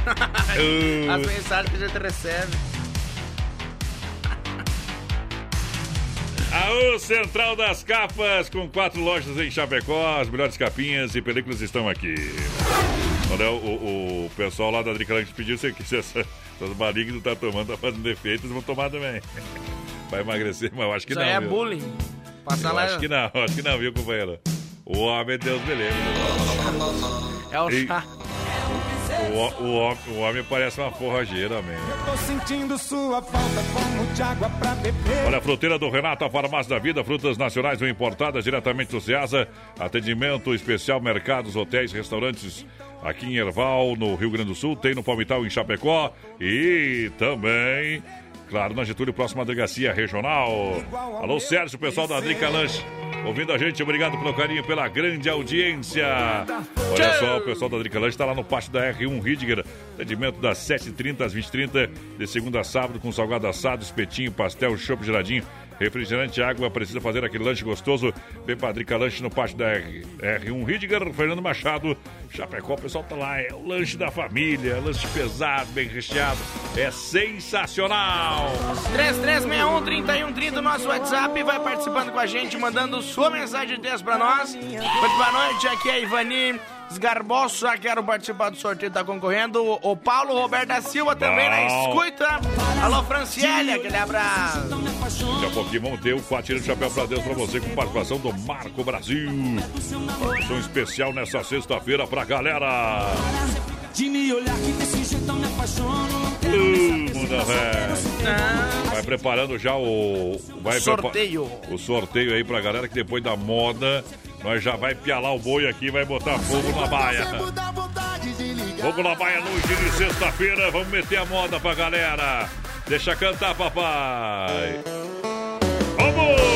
S6: Uh.
S7: As mensagens que a gente recebe.
S6: Aô, Central das Capas, com quatro lojas em Chapecó. As melhores capinhas e películas estão aqui. Olha, o, o, pessoal lá da Dricalanche pediu se, essas balinhas que tu tá tomando tá fazendo defeito, eles vão tomar também. Vai emagrecer, mas eu acho que
S7: Isso
S6: não.
S7: aí é
S6: viu?
S7: bullying. Passar
S6: Eu
S7: lá.
S6: acho que não, acho que não, viu, companheiro? O homem é Deus beleza.
S7: É o
S6: E-
S7: chá.
S6: O, ho- o, ho- o homem parece uma forrageira, mesmo.
S16: Tô sentindo sua falta como de água pra beber.
S6: Olha, a fruteira do Renato, a farmácia da vida, frutas nacionais ou importadas diretamente do Ceasa. Atendimento especial, mercados, hotéis, restaurantes aqui em Erval, no Rio Grande do Sul, tem no Palmital, em Chapecó e também, claro, na Getúlio, próxima delegacia regional. Alô, Sérgio, pessoal da Drica Lanche. Ouvindo a gente, obrigado pelo carinho, pela grande audiência. Olha só, o pessoal da Drica Lanche está lá no pátio da R1 Ridger. Atendimento das 7h30 às 20h30, de segunda a sábado, com salgado assado, espetinho, pastel, chopp geladinho, refrigerante, água. Precisa fazer aquele lanche gostoso? Vem pra Drica Lanche no pátio da R, R1 Ridger, Fernando Machado, Chapecó. O pessoal tá lá, é o lanche da família, lanche pesado, bem recheado. É sensacional!
S7: 3361-3130, nosso WhatsApp. Vai participando com a gente, mandando sua mensagem de texto pra nós. Muito boa noite, aqui é a Ivani Sgarbossa. Quero participar do sorteio, tá concorrendo. O Paulo Roberto da Silva também na escuta. Alô, Franciele, aquele abraço.
S6: Daqui a pouquinho vamos ter o de Chapéu pra Deus pra você com participação do Marco Brasil. Participação especial nessa sexta-feira pra galera.
S16: De me olhar que desse jeito eu me apaixono.
S6: Muda, velho. Vai preparando já o. Vai prepa-
S7: Sorteio.
S6: O sorteio aí pra galera que depois da moda nós já vai pialar o boi aqui e vai botar fogo na baia. Vamos lá, vai a noite de sexta-feira. Vamos meter a moda pra galera. Deixa cantar, papai. Vamos!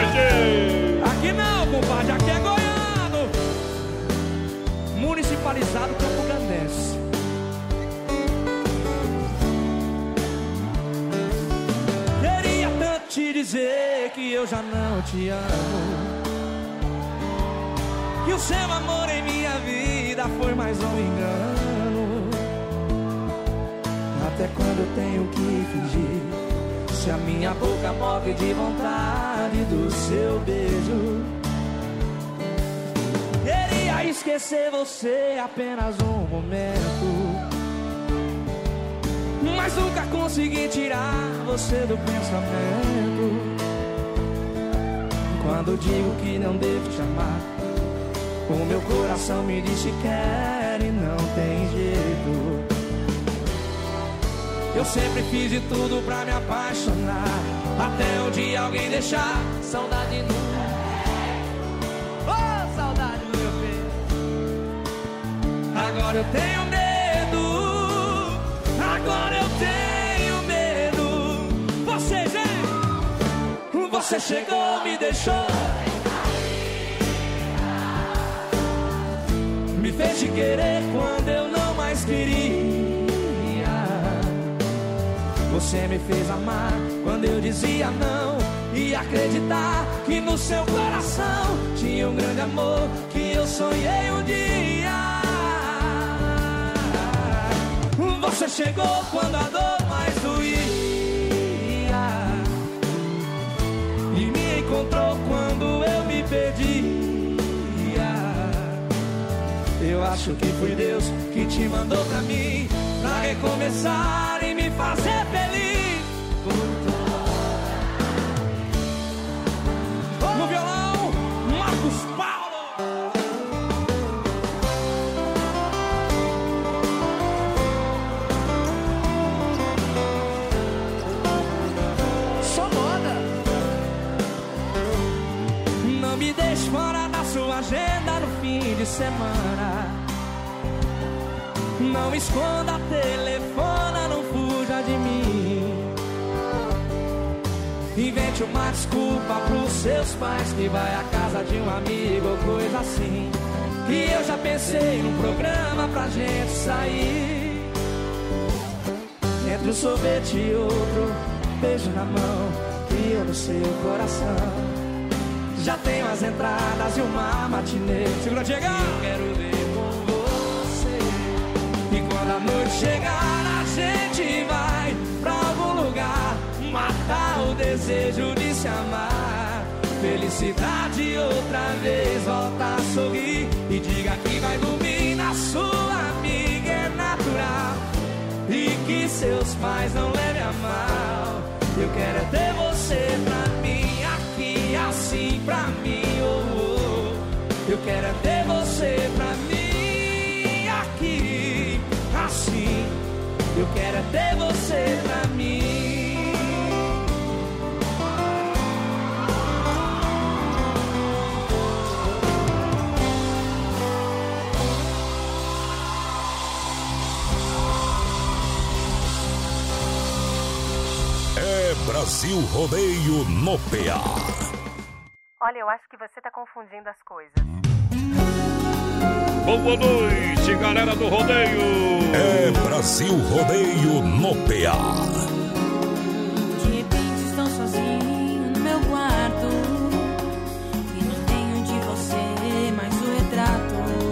S16: Aqui não, compadre, aqui é goiano. Municipalizado Campo Grandense. Queria tanto te dizer que eu já não te amo. Que o seu amor em minha vida foi mais um engano. Até quando eu tenho que fingir? Se a minha boca morre de vontade do seu beijo. Queria esquecer você apenas um momento. Mas nunca consegui tirar você do pensamento. Quando digo que não devo te amar, o meu coração me diz que quer e não tem jeito. Eu sempre fiz de tudo pra me apaixonar. Até um dia alguém deixar saudade no. Oh, saudade no meu peito. Agora eu tenho medo. Agora eu tenho medo. Você, gente. Você chegou, me deixou. Me fez te querer quando eu não mais queria. Você me fez amar quando eu dizia não e acreditar que no seu coração tinha um grande amor que eu sonhei um dia. Você chegou quando a dor mais doía e me encontrou quando eu me perdia. Eu acho que foi Deus que te mandou pra mim Pra recomeçar e me fazer feliz semana não esconda, telefona, não fuja de mim. Invente uma desculpa pros seus pais que vai à casa de um amigo ou coisa assim. Que eu já pensei num programa pra gente sair. Entre um sorvete e outro, beijo na mão e eu no seu coração. Já tenho as entradas e uma matinê. Segura, chega! Eu quero ver com você. E quando a noite chegar, a gente vai pra algum lugar matar o desejo de se amar. Felicidade outra vez, volta a sorrir e diga que vai dormir na sua amiga é natural e que seus pais não levem a mal. Eu quero é ter você pra pra mim. Oh, oh. Eu quero é ter você pra mim aqui assim. Eu quero é ter você pra mim.
S15: É Brasil Rodeio no PA.
S26: Olha, eu acho que você tá confundindo as coisas.
S6: Boa noite, galera do rodeio!
S15: É Brasil Rodeio no PA.
S27: De repente estou sozinho no meu quarto. E não tenho de você mais o retrato.